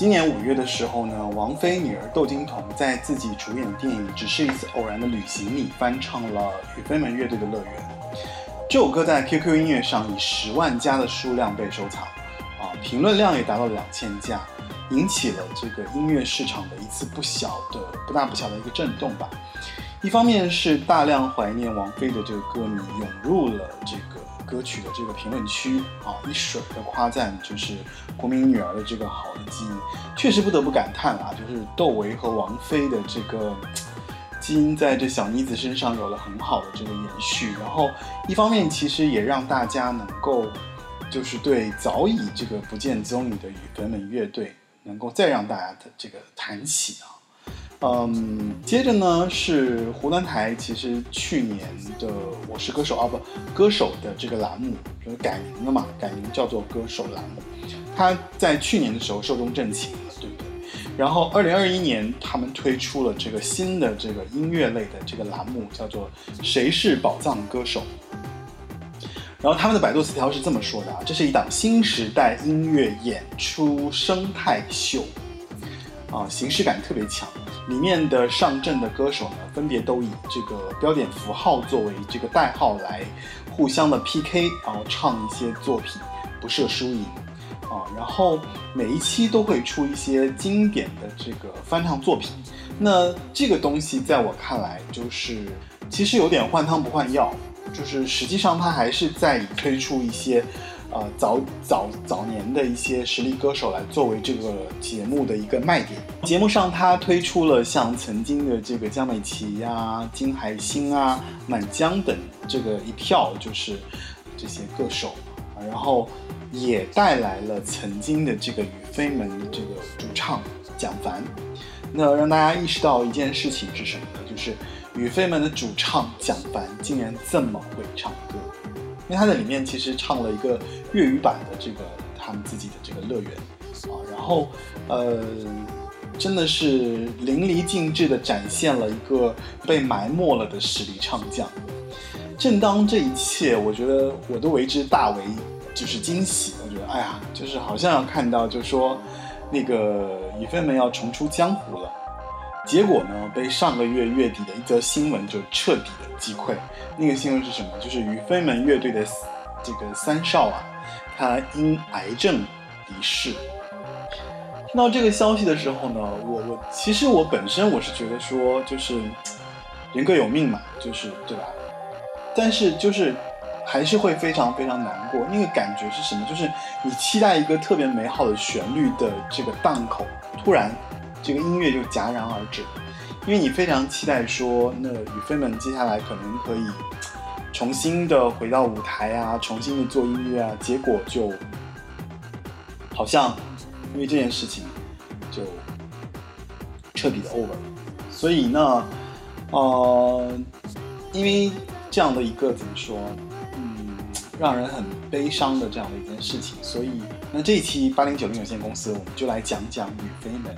今年五月的时候呢，王菲女儿窦靖童在自己主演的电影《只是一次偶然的旅行》里翻唱了雨飞门乐队的《乐园》。这首歌在 QQ 音乐上以十万加的数量被收藏，啊，评论量也达到了两千加，引起了这个音乐市场的一次不小的、不大不小的一个震动吧。一方面是大量怀念王菲的这个歌迷涌入了这个。歌曲的这个评论区啊，一水的夸赞，就是国民女儿的这个好的基因，确实不得不感叹啊，就是窦唯和王菲的这个基因在这小妮子身上有了很好的这个延续。然后一方面其实也让大家能够，就是对早已这个不见踪影的雨粉们乐队，能够再让大家的这个谈起啊。嗯，接着呢是湖南台，其实去年的《我是歌手》啊不，歌手的这个栏目就是改名了嘛，改名叫做歌手栏目。他在去年的时候寿终正寝了，对不对？然后二零二一年他们推出了这个新的这个音乐类的这个栏目，叫做《谁是宝藏歌手》。然后他们的百度词条是这么说的啊，这是一档新时代音乐演出生态秀，啊，形式感特别强。里面的上阵的歌手呢，分别都以这个标点符号作为这个代号来互相的 PK，然后唱一些作品，不设输赢啊。然后每一期都会出一些经典的这个翻唱作品。那这个东西在我看来，就是其实有点换汤不换药，就是实际上它还是在推出一些。呃，早早早年的一些实力歌手来作为这个节目的一个卖点。节目上，他推出了像曾经的这个江美琪呀、金海心啊、满江等这个一票，就是这些歌手啊，然后也带来了曾经的这个雨飞门这个主唱蒋凡。那让大家意识到一件事情是什么呢？就是雨飞门的主唱蒋凡竟然这么会唱歌。因为他在里面其实唱了一个粤语版的这个他们自己的这个乐园啊，然后呃，真的是淋漓尽致的展现了一个被埋没了的实力唱将。正当这一切，我觉得我都为之大为就是惊喜。我觉得哎呀，就是好像要看到，就说那个雨飞们要重出江湖了。结果呢，被上个月月底的一则新闻就彻底的击溃。那个新闻是什么？就是于飞门乐队的这个三少啊，他因癌症离世。听到这个消息的时候呢，我我其实我本身我是觉得说，就是人各有命嘛，就是对吧？但是就是还是会非常非常难过。那个感觉是什么？就是你期待一个特别美好的旋律的这个档口，突然。这个音乐就戛然而止，因为你非常期待说，那雨飞们接下来可能可以重新的回到舞台啊，重新的做音乐啊，结果就好像因为这件事情就彻底的 over 了。所以呢，呃，因为这样的一个怎么说？嗯让人很悲伤的这样的一件事情，所以那这一期八零九零有限公司，我们就来讲讲雨飞门，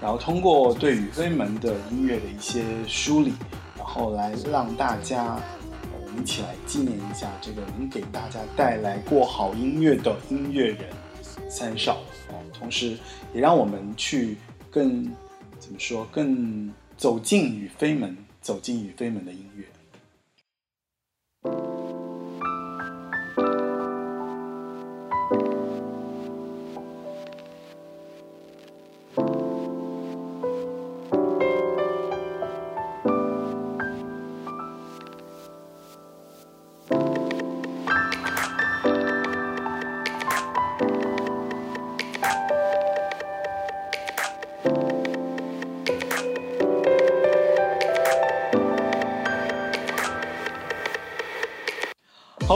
然后通过对雨飞门的音乐的一些梳理，然后来让大家我们一起来纪念一下这个能给大家带来过好音乐的音乐人三少。啊，同时也让我们去更怎么说更走进雨飞门，走进雨飞门的音乐。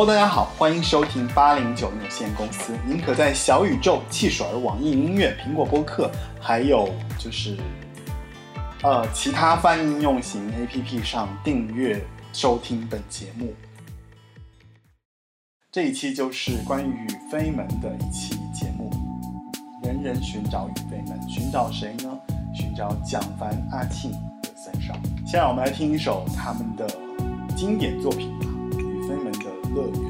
大家好，欢迎收听八零九有限公司。您可在小宇宙、汽水、网易音乐、苹果播客，还有就是呃其他泛应用型 APP 上订阅收听本节目。这一期就是关于雨飞门的一期节目，人人寻找雨飞门，寻找谁呢？寻找蒋凡、阿庆的三少。先让我们来听一首他们的经典作品。乐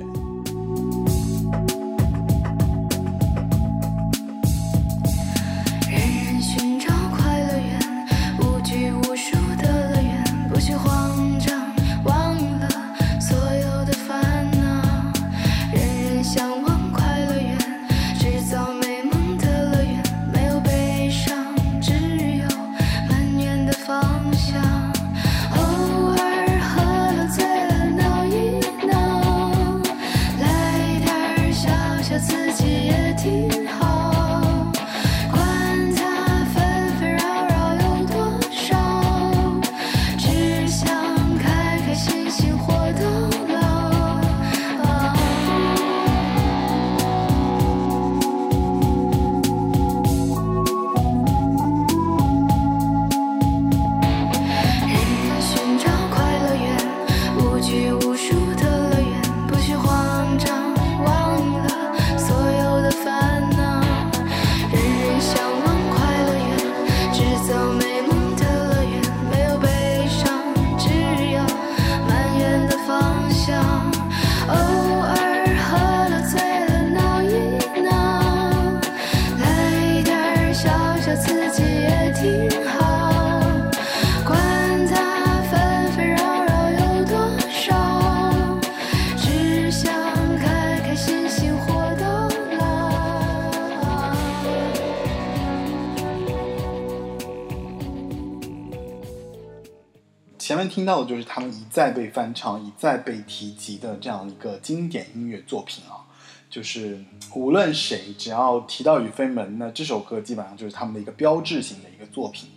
到的就是他们一再被翻唱、一再被提及的这样一个经典音乐作品啊，就是无论谁只要提到雨飞门，那这首歌基本上就是他们的一个标志性的一个作品。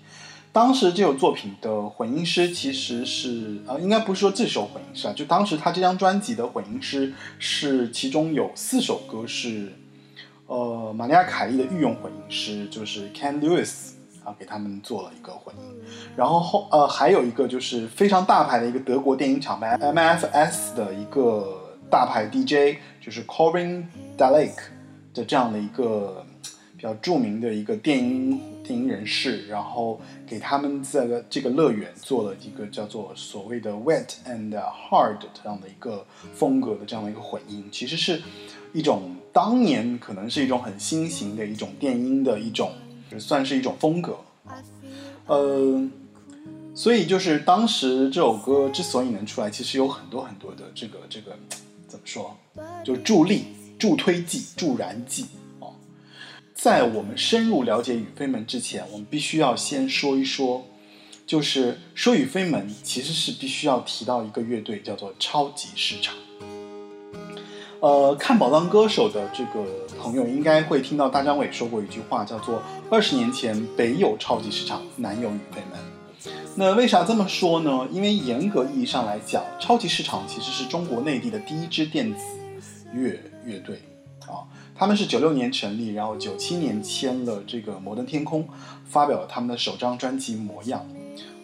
当时这首作品的混音师其实是呃，应该不是说这首混音师啊，就当时他这张专辑的混音师是其中有四首歌是呃玛利亚凯莉的御用混音师，就是 Ken Lewis 啊，给他们做了一个混音。然后后呃还有一个就是非常大牌的一个德国电影厂牌 MFS 的一个大牌 DJ，就是 Corin Dalek 的这样的一个比较著名的一个电音电音人士，然后给他们这个这个乐园做了一个叫做所谓的 Wet and Hard 这样的一个风格的这样的一个混音，其实是一种当年可能是一种很新型的一种电音的一种，算是一种风格。呃，所以就是当时这首歌之所以能出来，其实有很多很多的这个这个怎么说，就助力、助推剂、助燃剂啊。在我们深入了解雨飞门之前，我们必须要先说一说，就是说雨飞门其实是必须要提到一个乐队，叫做超级市场。呃，看宝藏歌手的这个朋友应该会听到大张伟说过一句话，叫做“二十年前北有超级市场，南有雨飞门”。那为啥这么说呢？因为严格意义上来讲，超级市场其实是中国内地的第一支电子乐乐队啊。他们是九六年成立，然后九七年签了这个摩登天空，发表了他们的首张专辑《模样》。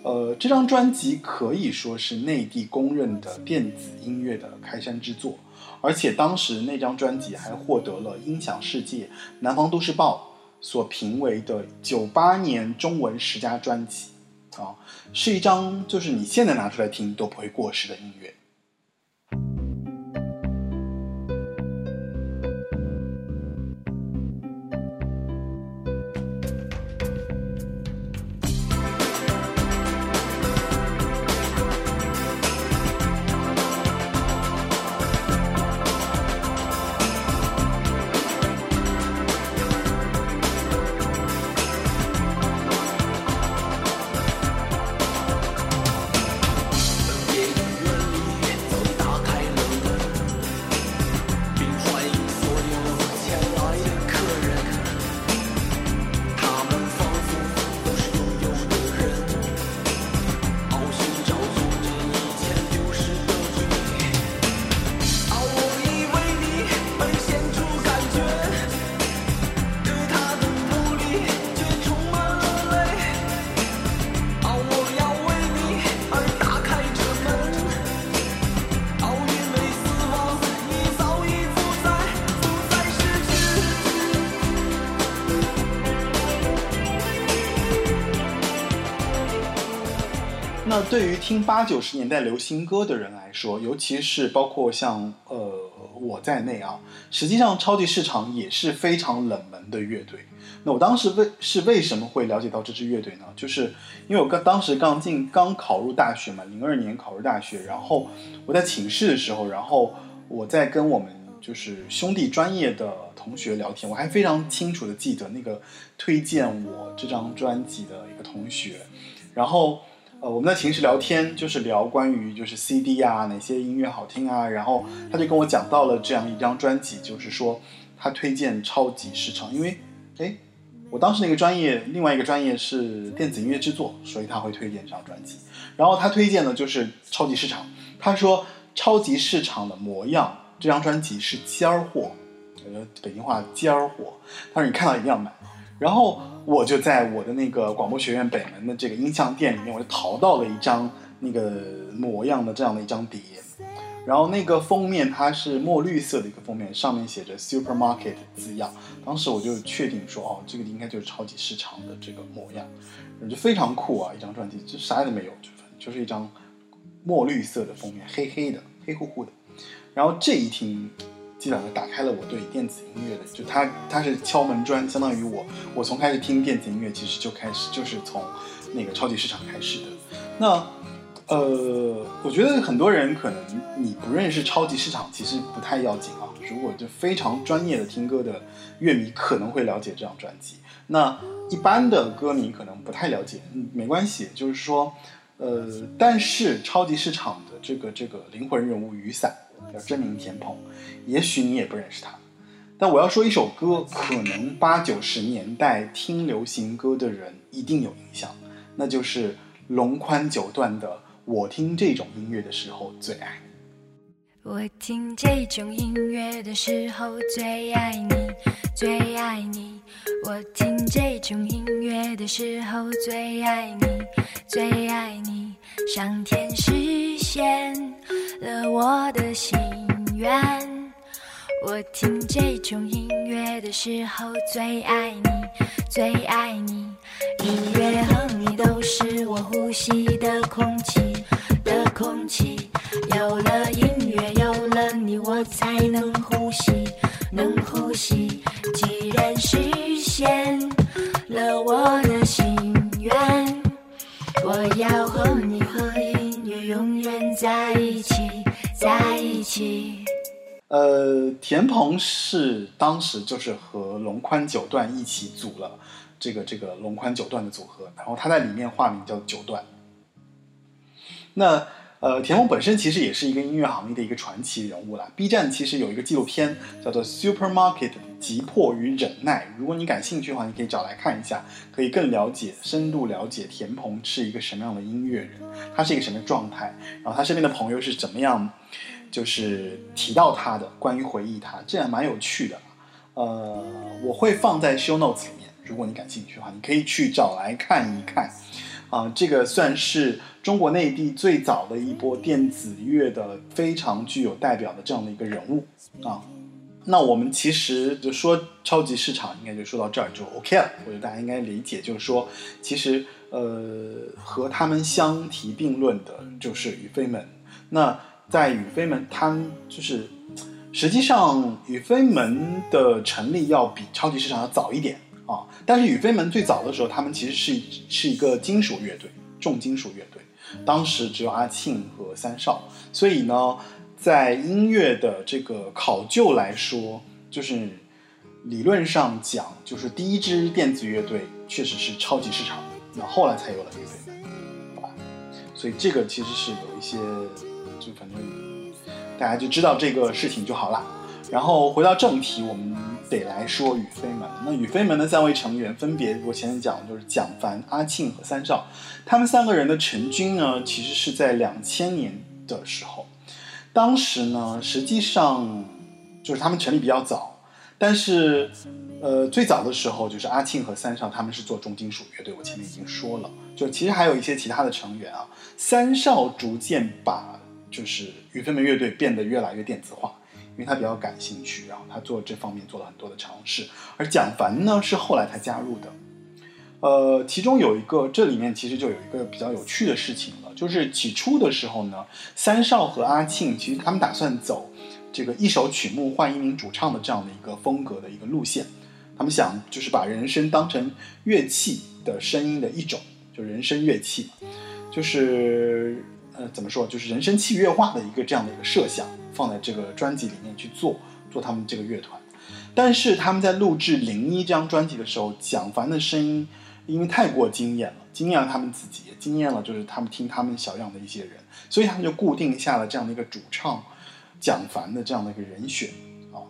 呃，这张专辑可以说是内地公认的电子音乐的开山之作。而且当时那张专辑还获得了音响世界、南方都市报所评为的九八年中文十佳专辑，啊，是一张就是你现在拿出来听都不会过时的音乐。听八九十年代流行歌的人来说，尤其是包括像呃我在内啊，实际上超级市场也是非常冷门的乐队。那我当时为是为什么会了解到这支乐队呢？就是因为我刚当时刚进刚考入大学嘛，零二年考入大学，然后我在寝室的时候，然后我在跟我们就是兄弟专业的同学聊天，我还非常清楚的记得那个推荐我这张专辑的一个同学，然后。呃，我们在寝室聊天，就是聊关于就是 CD 啊，哪些音乐好听啊，然后他就跟我讲到了这样一张专辑，就是说他推荐超级市场，因为哎，我当时那个专业，另外一个专业是电子音乐制作，所以他会推荐这张专辑。然后他推荐的就是超级市场，他说超级市场的模样这张专辑是尖儿货，呃，北京话尖儿货，他说你看到一定要买。然后我就在我的那个广播学院北门的这个音像店里面，我就淘到了一张那个模样的这样的一张碟，然后那个封面它是墨绿色的一个封面，上面写着 supermarket 字样，当时我就确定说，哦，这个应该就是超级市场的这个模样，就非常酷啊，一张专辑，就啥也没有，就就是一张墨绿色的封面，黑黑的，黑乎乎的，然后这一听。基本上打开了我对电子音乐的，就它它是敲门砖，相当于我我从开始听电子音乐，其实就开始就是从那个超级市场开始的。那呃，我觉得很多人可能你不认识超级市场，其实不太要紧啊。如果就非常专业的听歌的乐迷可能会了解这张专辑，那一般的歌迷可能不太了解，没关系，就是说，呃，但是超级市场的这个这个灵魂人物雨伞叫真名田鹏，也许你也不认识他，但我要说一首歌，可能八九十年代听流行歌的人一定有印象，那就是龙宽九段的《我听这种音乐的时候最爱你》。我听这种音乐的时候最爱你，最爱你。我听这种音乐的时候最爱你，最爱你。上天实现了我的心愿。我听这种音乐的时候最爱你，最爱你。音乐和你都是我呼吸的空气的空气。有了音乐，有了你，我才能呼吸，能呼吸。既然实现了我的心愿，我要和你和音乐永远在一起，在一起。呃，田鹏是当时就是和龙宽九段一起组了这个这个龙宽九段的组合，然后他在里面化名叫九段。那呃，田鹏本身其实也是一个音乐行业的一个传奇人物啦。B 站其实有一个纪录片叫做《Supermarket 急迫与忍耐》，如果你感兴趣的话，你可以找来看一下，可以更了解、深度了解田鹏是一个什么样的音乐人，他是一个什么状态，然后他身边的朋友是怎么样。就是提到他的关于回忆他，这样蛮有趣的。呃，我会放在 show notes 里面，如果你感兴趣的话，你可以去找来看一看。啊、这个算是中国内地最早的一波电子乐的非常具有代表的这样的一个人物啊。那我们其实就说超级市场，应该就说到这儿就 OK 了。我觉得大家应该理解，就是说，其实呃和他们相提并论的就是宇飞门。那在宇飞门，他们就是实际上宇飞门的成立要比超级市场要早一点啊。但是宇飞门最早的时候，他们其实是是一个金属乐队，重金属乐队。当时只有阿庆和三少，所以呢，在音乐的这个考究来说，就是理论上讲，就是第一支电子乐队确实是超级市场，那后来才有了宇飞门，好吧？所以这个其实是有一些。就反正大家就知道这个事情就好了。然后回到正题，我们得来说宇飞门。那宇飞门的三位成员分别，我前面讲的就是蒋凡、阿庆和三少。他们三个人的成军呢，其实是在两千年的时候。当时呢，实际上就是他们成立比较早，但是呃，最早的时候就是阿庆和三少他们是做重金属乐队，我前面已经说了。就其实还有一些其他的成员啊，三少逐渐把就是宇飞门乐队变得越来越电子化，因为他比较感兴趣，然后他做这方面做了很多的尝试。而蒋凡呢是后来才加入的，呃，其中有一个这里面其实就有一个比较有趣的事情了，就是起初的时候呢，三少和阿庆其实他们打算走这个一首曲目换一名主唱的这样的一个风格的一个路线，他们想就是把人声当成乐器的声音的一种，就人声乐器嘛，就是。呃，怎么说？就是人声器乐化的一个这样的一个设想，放在这个专辑里面去做，做他们这个乐团。但是他们在录制《零一》这张专辑的时候，蒋凡的声音因为太过惊艳了，惊艳了他们自己，也惊艳了就是他们听他们小样的一些人，所以他们就固定下了这样的一个主唱蒋凡的这样的一个人选啊。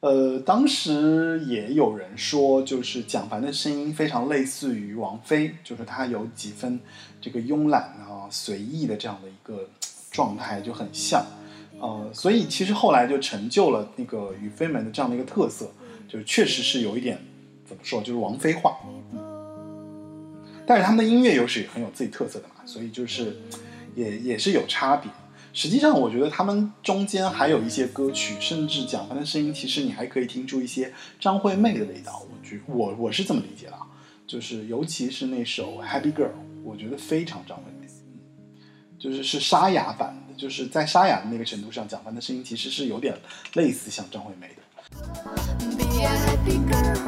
呃，当时也有人说，就是蒋凡的声音非常类似于王菲，就是他有几分这个慵懒啊。随意的这样的一个状态就很像，呃，所以其实后来就成就了那个宇飞门的这样的一个特色，就是确实是有一点怎么说，就是王菲化，嗯，但是他们的音乐又是很有自己特色的嘛，所以就是也也是有差别。实际上，我觉得他们中间还有一些歌曲，甚至蒋凡的声音，其实你还可以听出一些张惠妹的味道。我觉我我是这么理解的，就是尤其是那首《Happy Girl》，我觉得非常张惠妹。就是是沙哑版的就是在沙哑的那个程度上，蒋凡的声音其实是有点类似像张惠妹的。Be a happy girl.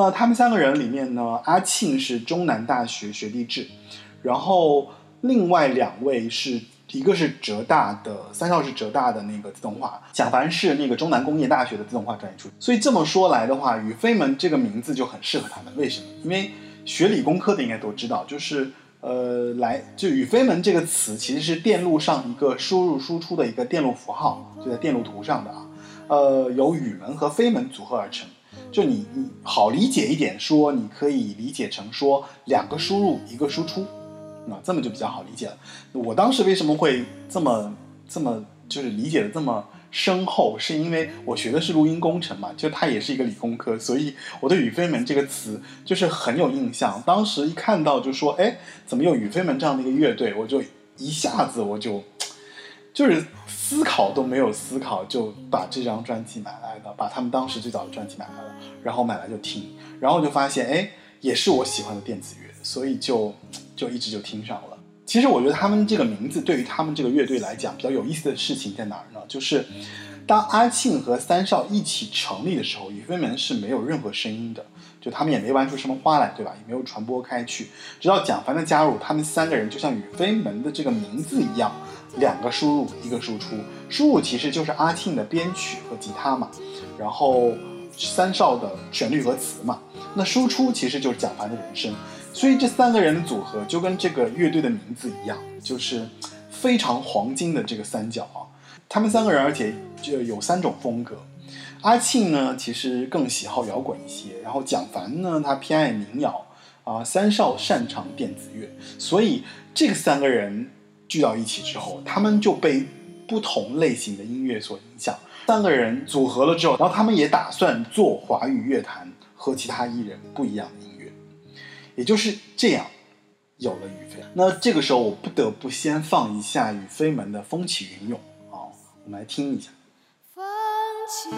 那他们三个人里面呢，阿庆是中南大学学弟制，然后另外两位是一个是浙大的，三少是浙大的那个自动化，蒋凡是那个中南工业大学的自动化专业出身。所以这么说来的话，宇飞门这个名字就很适合他们。为什么？因为学理工科的应该都知道，就是呃，来就宇飞门这个词其实是电路上一个输入输出的一个电路符号，就在电路图上的啊，呃，由宇门和飞门组合而成。就你你好理解一点说，你可以理解成说两个输入一个输出，啊，这么就比较好理解了。我当时为什么会这么这么就是理解的这么深厚，是因为我学的是录音工程嘛，就它也是一个理工科，所以我对宇飞门这个词就是很有印象。当时一看到就说，哎，怎么有宇飞门这样的一个乐队，我就一下子我就就是思考都没有思考，就把这张专辑买来了，把他们当时最早的专辑买来了，然后买来就听，然后就发现，哎，也是我喜欢的电子乐，所以就 就一直就听上了。其实我觉得他们这个名字对于他们这个乐队来讲比较有意思的事情在哪儿呢？就是当阿庆和三少一起成立的时候，宇飞门是没有任何声音的，就他们也没玩出什么花来，对吧？也没有传播开去。直到蒋凡的加入，他们三个人就像宇飞门的这个名字一样，两个输入一个输出，输入其实就是阿庆的编曲和吉他嘛，然后三少的旋律和词嘛，那输出其实就是蒋凡的人声，所以这三个人的组合就跟这个乐队的名字一样，就是非常黄金的这个三角啊。他们三个人，而且就有三种风格。阿庆呢，其实更喜好摇滚一些，然后蒋凡呢，他偏爱民谣啊，三少擅长电子乐，所以这个三个人聚到一起之后，他们就被不同类型的音乐所影响。三个人组合了之后，然后他们也打算做华语乐坛和其他艺人不一样的音乐，也就是这样有了宇飞。那这个时候，我不得不先放一下宇飞们的《风起云涌》啊，我们来听一下。风起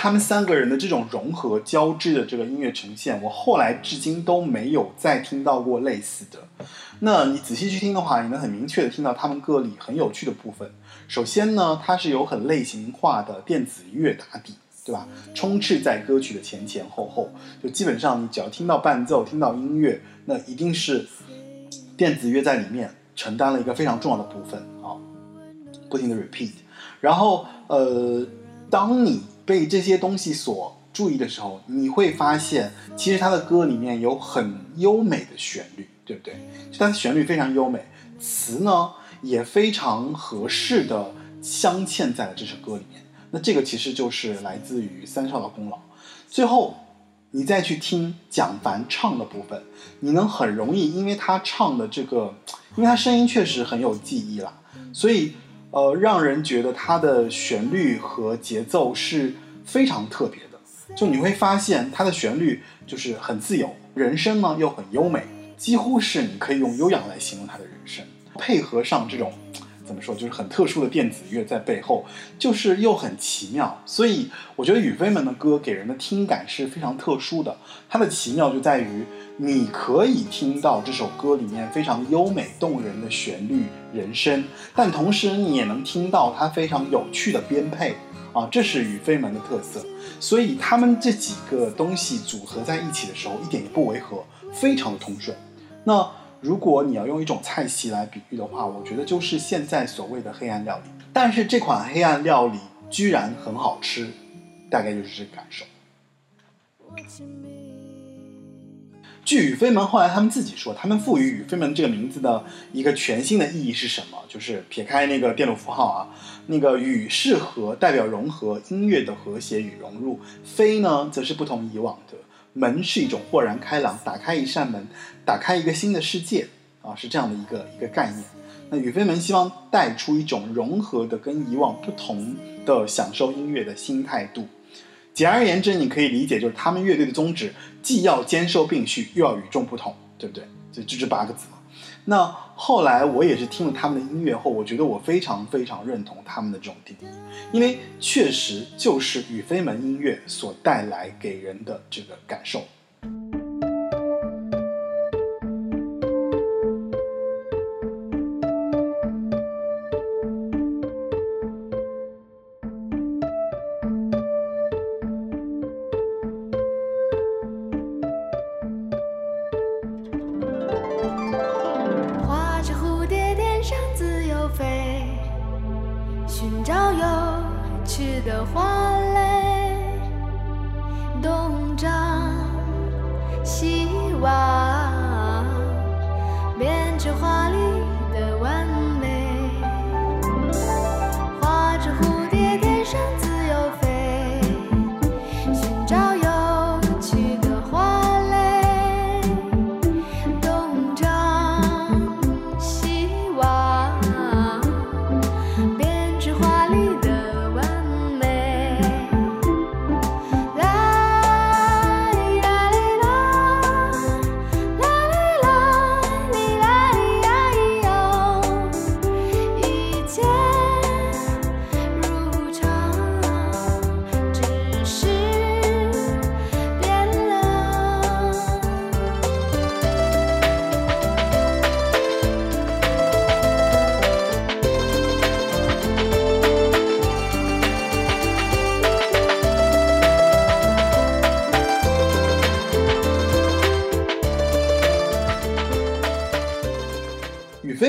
他们三个人的这种融合交织的这个音乐呈现，我后来至今都没有再听到过类似的。那你仔细去听的话，你能很明确的听到他们歌里很有趣的部分。首先呢，它是有很类型化的电子乐打底，对吧？充斥在歌曲的前前后后，就基本上你只要听到伴奏、听到音乐，那一定是电子乐在里面承担了一个非常重要的部分啊，不停的 repeat。然后呃，当你被这些东西所注意的时候，你会发现，其实他的歌里面有很优美的旋律，对不对？就它的旋律非常优美，词呢也非常合适的镶嵌在了这首歌里面。那这个其实就是来自于三少的功劳。最后，你再去听蒋凡唱的部分，你能很容易，因为他唱的这个，因为他声音确实很有记忆啦，所以呃，让人觉得它的旋律和节奏是非常特别的。就你会发现，它的旋律就是很自由，人声呢又很优美，几乎是你可以用优雅来形容它的人声，配合上这种怎么说，就是很特殊的电子乐在背后，就是又很奇妙。所以我觉得宇飞门的歌给人的听感是非常特殊的，它的奇妙就在于你可以听到这首歌里面非常优美动人的旋律、人声，但同时你也能听到它非常有趣的编配。啊，这是宇飞门的特色，所以他们这几个东西组合在一起的时候，一点也不违和，非常的通顺。那如果你要用一种菜系来比喻的话，我觉得就是现在所谓的黑暗料理。但是这款黑暗料理居然很好吃，大概就是这个感受。据宇飞门后来他们自己说，他们赋予宇飞门这个名字的一个全新的意义是什么？就是撇开那个电路符号啊，那个宇是和代表融合音乐的和谐与融入，飞呢则是不同以往的，门是一种豁然开朗，打开一扇门，打开一个新的世界啊，是这样的一个一个概念。那宇飞门希望带出一种融合的跟以往不同的享受音乐的新态度。简而言之，你可以理解就是他们乐队的宗旨，既要兼收并蓄，又要与众不同，对不对？就就这八个字嘛。那后来我也是听了他们的音乐后，我觉得我非常非常认同他们的这种定义，因为确实就是宇飞门音乐所带来给人的这个感受。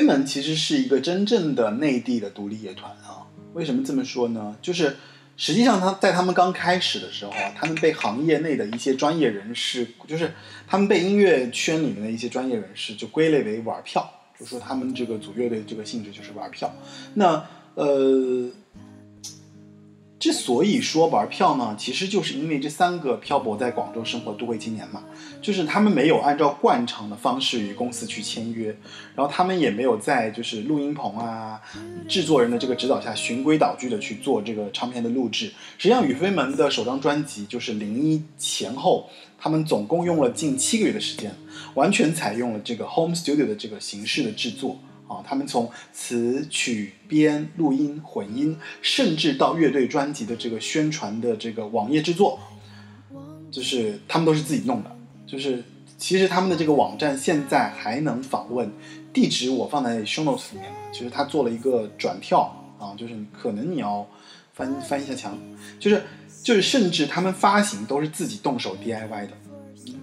门其实是一个真正的内地的独立乐团啊。为什么这么说呢？就是实际上他在他们刚开始的时候啊，他们被行业内的一些专业人士，就是他们被音乐圈里面的一些专业人士就归类为玩票，就说他们这个组乐队这个性质就是玩票。那呃，之所以说玩票呢，其实就是因为这三个漂泊在广州生活的都会青年嘛，就是他们没有按照惯常的方式与公司去签约，然后他们也没有在就是录音棚啊、制作人的这个指导下循规蹈矩的去做这个唱片的录制。实际上，宇飞门的首张专辑就是零一前后，他们总共用了近七个月的时间，完全采用了这个 home studio 的这个形式的制作啊，他们从词曲编、录音、混音，甚至到乐队专辑的这个宣传的这个网页制作，就是他们都是自己弄的。就是其实他们的这个网站现在还能访问，地址我放在 show notes 里面了。其实他做了一个转跳啊，就是可能你要翻翻一下墙，就是就是甚至他们发行都是自己动手 DIY 的。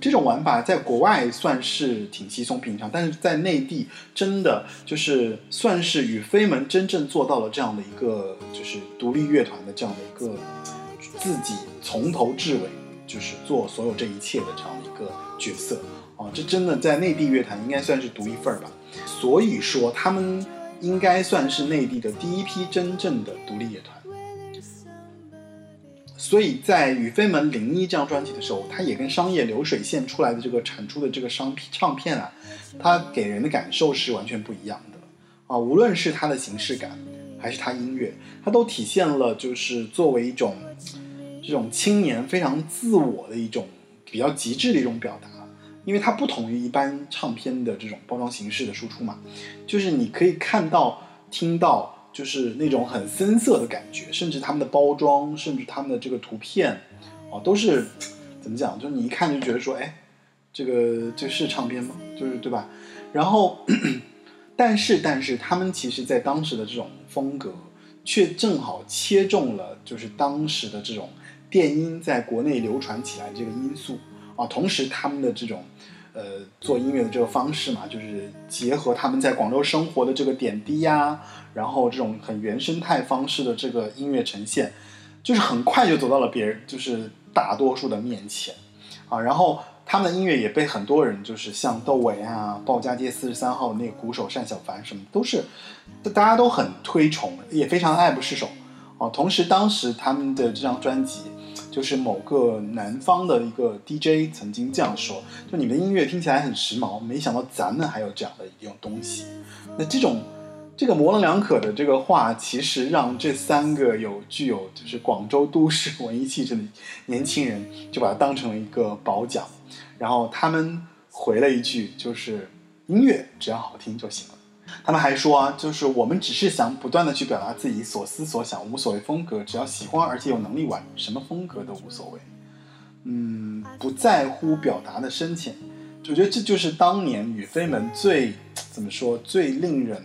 这种玩法在国外算是挺稀松平常，但是在内地真的就是算是与飞门真正做到了这样的一个就是独立乐团的这样的一个自己从头至尾就是做所有这一切的这样的一个角色啊，这真的在内地乐坛应该算是独一份儿吧。所以说他们应该算是内地的第一批真正的独立乐团。所以在《与飞门零一》这张专辑的时候，它也跟商业流水线出来的这个产出的这个商品唱片啊，它给人的感受是完全不一样的啊。无论是它的形式感，还是它音乐，它都体现了就是作为一种这种青年非常自我的一种比较极致的一种表达。因为它不同于一般唱片的这种包装形式的输出嘛，就是你可以看到、听到。就是那种很深色的感觉，甚至他们的包装，甚至他们的这个图片，哦，都是怎么讲？就是你一看就觉得说，哎，这个这是唱片吗？就是对吧？然后，但是但是他们其实在当时的这种风格，却正好切中了就是当时的这种电音在国内流传起来这个因素啊，同时他们的这种。呃，做音乐的这个方式嘛，就是结合他们在广州生活的这个点滴呀，然后这种很原生态方式的这个音乐呈现，就是很快就走到了别人，就是大多数的面前啊。然后他们的音乐也被很多人，就是像窦唯啊、鲍家街四十三号那个鼓手单小凡什么，都是大家都很推崇，也非常爱不释手啊。同时，当时他们的这张专辑。就是某个南方的一个 DJ 曾经这样说：“就你们的音乐听起来很时髦，没想到咱们还有这样的一种东西。”那这种这个模棱两可的这个话，其实让这三个有具有就是广州都市文艺气质的年轻人就把它当成了一个褒奖，然后他们回了一句：“就是音乐只要好听就行了。”他们还说啊，就是我们只是想不断的去表达自己所思所想，无所谓风格，只要喜欢而且有能力玩，什么风格都无所谓。嗯，不在乎表达的深浅，我觉得这就是当年雨飞门最怎么说最令人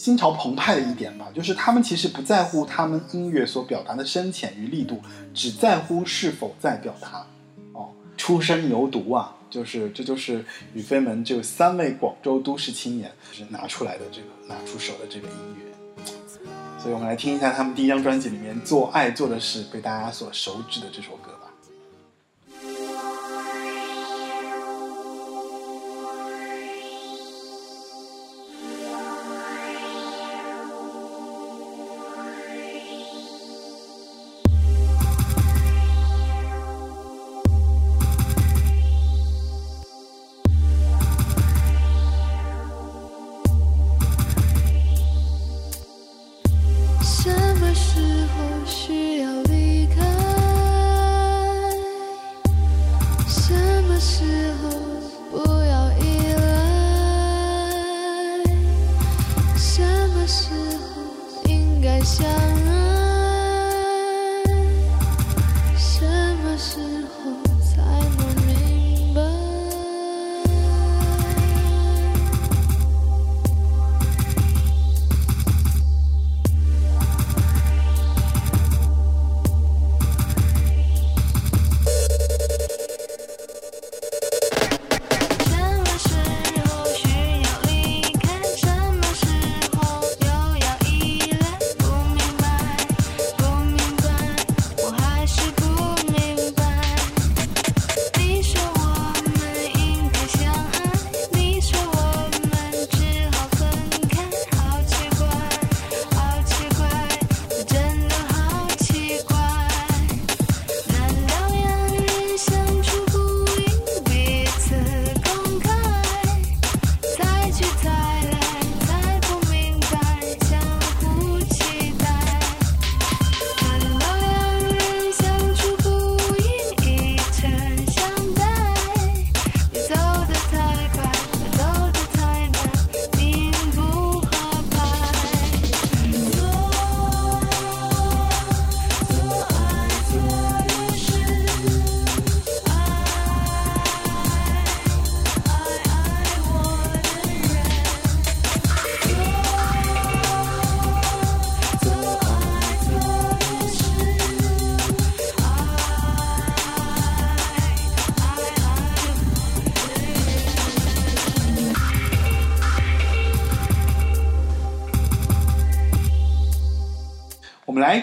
心潮澎湃的一点吧，就是他们其实不在乎他们音乐所表达的深浅与力度，只在乎是否在表达。哦，初生牛犊啊！就是这就是宇飞门这三位广州都市青年就是拿出来的这个拿出手的这个音乐，所以我们来听一下他们第一张专辑里面做爱做的事被大家所熟知的这首歌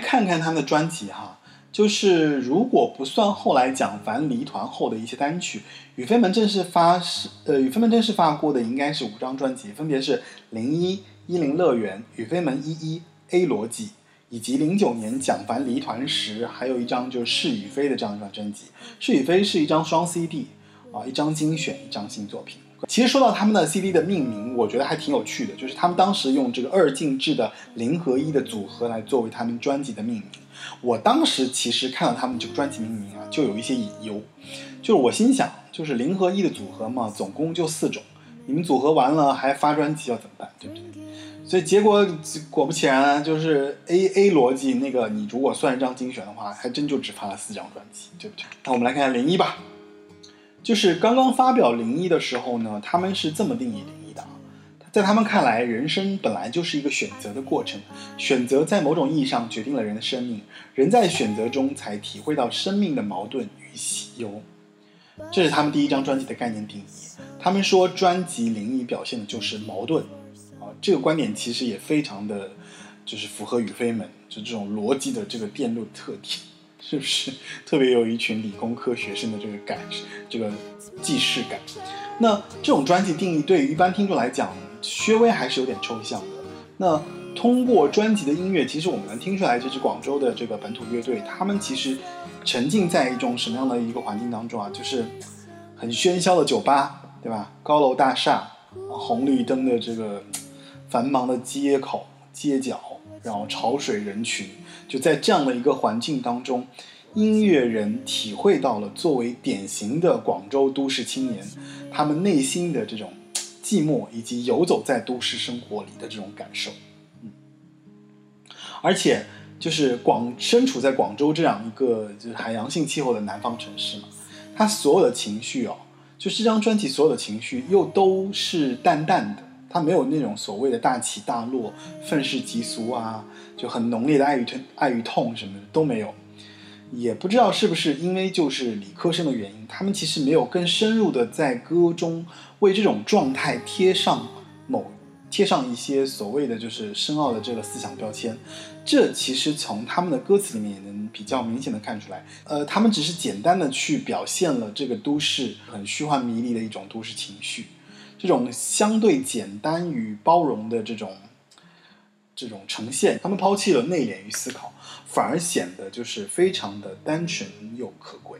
看看他们的专辑哈，就是如果不算后来蒋凡离团后的一些单曲，雨飞门正式发是呃雨飞门正式发过的应该是五张专辑，分别是零一一零乐园、雨飞门一一 A 逻辑，以及零九年蒋凡离团时还有一张就是是雨飞的这样一张专辑。是雨飞是一张双 CD 啊，一张精选，一张新作品。其实说到他们的 CD 的命名，我觉得还挺有趣的，就是他们当时用这个二进制的零和一的组合来作为他们专辑的命名。我当时其实看到他们这个专辑命名啊，就有一些隐忧，就是我心想，就是零和一的组合嘛，总共就四种，你们组合完了还发专辑要怎么办，对不对？所以结果果不其然，就是 A A 逻辑那个，你如果算一张精选的话，还真就只发了四张专辑，对不对？那我们来看看零一吧。就是刚刚发表零一的时候呢，他们是这么定义零一的啊，在他们看来，人生本来就是一个选择的过程，选择在某种意义上决定了人的生命，人在选择中才体会到生命的矛盾与喜忧。这是他们第一张专辑的概念定义。他们说专辑零一表现的就是矛盾啊，这个观点其实也非常的，就是符合宇飞们就这种逻辑的这个电路特点。是不是特别有一群理工科学生的这个感，这个既视感？那这种专辑定义对于一般听众来讲，薛微还是有点抽象的。那通过专辑的音乐，其实我们能听出来，这支广州的这个本土乐队，他们其实沉浸在一种什么样的一个环境当中啊？就是很喧嚣的酒吧，对吧？高楼大厦，红绿灯的这个繁忙的街口、街角，然后潮水人群。就在这样的一个环境当中，音乐人体会到了作为典型的广州都市青年，他们内心的这种寂寞以及游走在都市生活里的这种感受。嗯，而且就是广身处在广州这样一个就是海洋性气候的南方城市嘛，他所有的情绪哦，就这张专辑所有的情绪又都是淡淡的。他没有那种所谓的大起大落、愤世嫉俗啊，就很浓烈的爱与痛、爱与痛什么的都没有。也不知道是不是因为就是理科生的原因，他们其实没有更深入的在歌中为这种状态贴上某贴上一些所谓的就是深奥的这个思想标签。这其实从他们的歌词里面也能比较明显的看出来。呃，他们只是简单的去表现了这个都市很虚幻迷离的一种都市情绪。这种相对简单与包容的这种这种呈现，他们抛弃了内敛与思考，反而显得就是非常的单纯又可贵。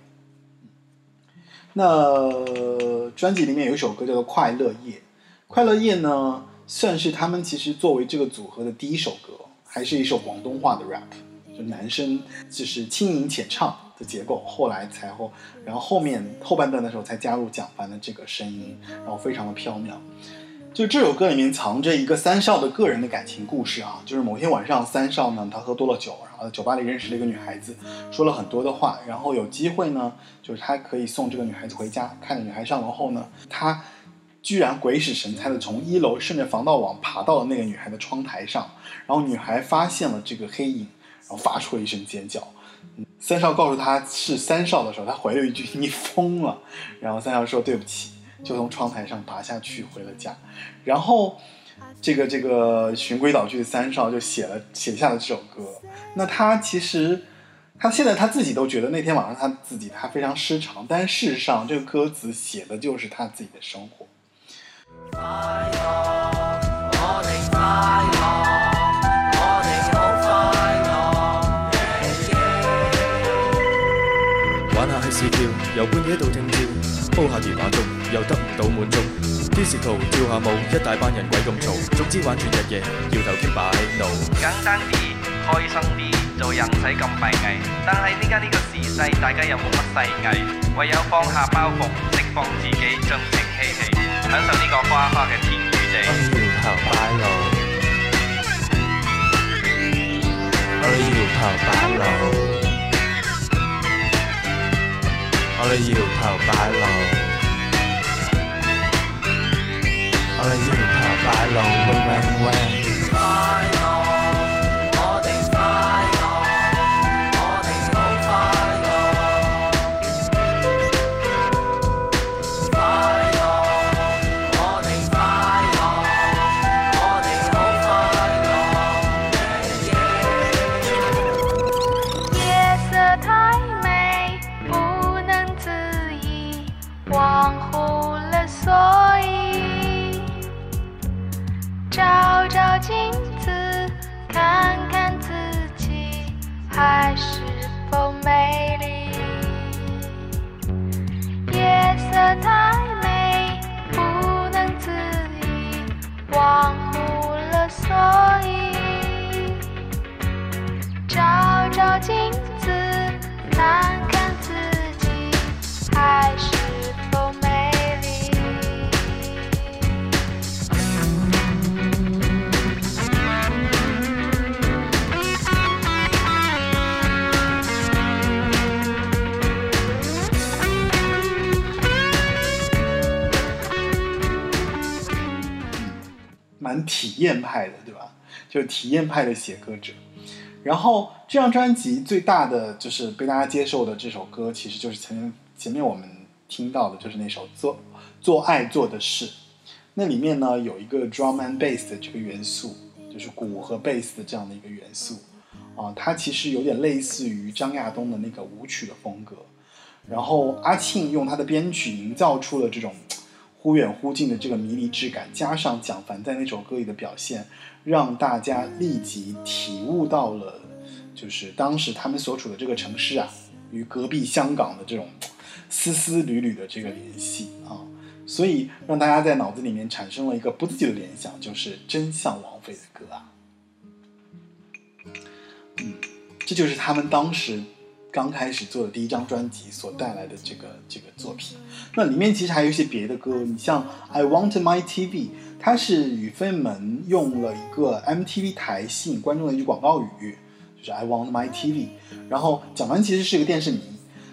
那专辑里面有一首歌叫做《快乐夜》，《快乐夜》呢算是他们其实作为这个组合的第一首歌，还是一首广东话的 rap，就男生就是轻吟浅唱。的结构，后来才后，然后后面后半段的时候才加入蒋凡的这个声音，然后非常的飘渺。就这首歌里面藏着一个三少的个人的感情故事啊，就是某天晚上三少呢，他喝多了酒，然后在酒吧里认识了一个女孩子，说了很多的话，然后有机会呢，就是他可以送这个女孩子回家，看着女孩上楼后呢，他居然鬼使神差的从一楼顺着防盗网爬到了那个女孩的窗台上，然后女孩发现了这个黑影，然后发出了一声尖叫。三少告诉他是三少的时候，他回了一句：“你疯了。”然后三少说：“对不起。”就从窗台上爬下去回了家。然后，这个这个循规蹈矩的三少就写了写下了这首歌。那他其实他现在他自己都觉得那天晚上他自己他非常失常，但事实上这个歌词写的就是他自己的生活。跳，由半夜到聽朝，煲下電話粥，又得唔到滿足。啲時圖跳下舞，一大班人鬼咁嘈，总之玩住日夜，搖頭傾擺怒。簡單啲，開心啲，做人唔使咁閉翳。但係呢家呢個時勢，大家又冇乜細藝，唯有放下包袱，釋放自己，盡情嬉戲，享受呢個花花嘅天與地。搖頭擺路，我哋搖頭擺路。我哋摇头摆路，我哋摇头摆路，wing wing wing。体验派的，对吧？就是体验派的写歌者。然后这张专辑最大的就是被大家接受的这首歌，其实就是前面前面我们听到的，就是那首做做爱做的事。那里面呢有一个 drum and bass 的这个元素，就是鼓和贝斯的这样的一个元素啊，它其实有点类似于张亚东的那个舞曲的风格。然后阿庆用他的编曲营造出了这种忽远忽近的这个迷离质感，加上蒋凡在那首歌里的表现，让大家立即体悟到了，就是当时他们所处的这个城市啊，与隔壁香港的这种丝丝缕缕的这个联系啊，所以让大家在脑子里面产生了一个不自觉的联想，就是真像王菲的歌啊。嗯，这就是他们当时刚开始做的第一张专辑所带来的这个这个作品。那里面其实还有一些别的歌，你像《I Want My TV》，它是宇飞门用了一个 MTV 台吸引观众的一句广告语，就是 I Want My TV。然后蒋凡其实是个电视迷，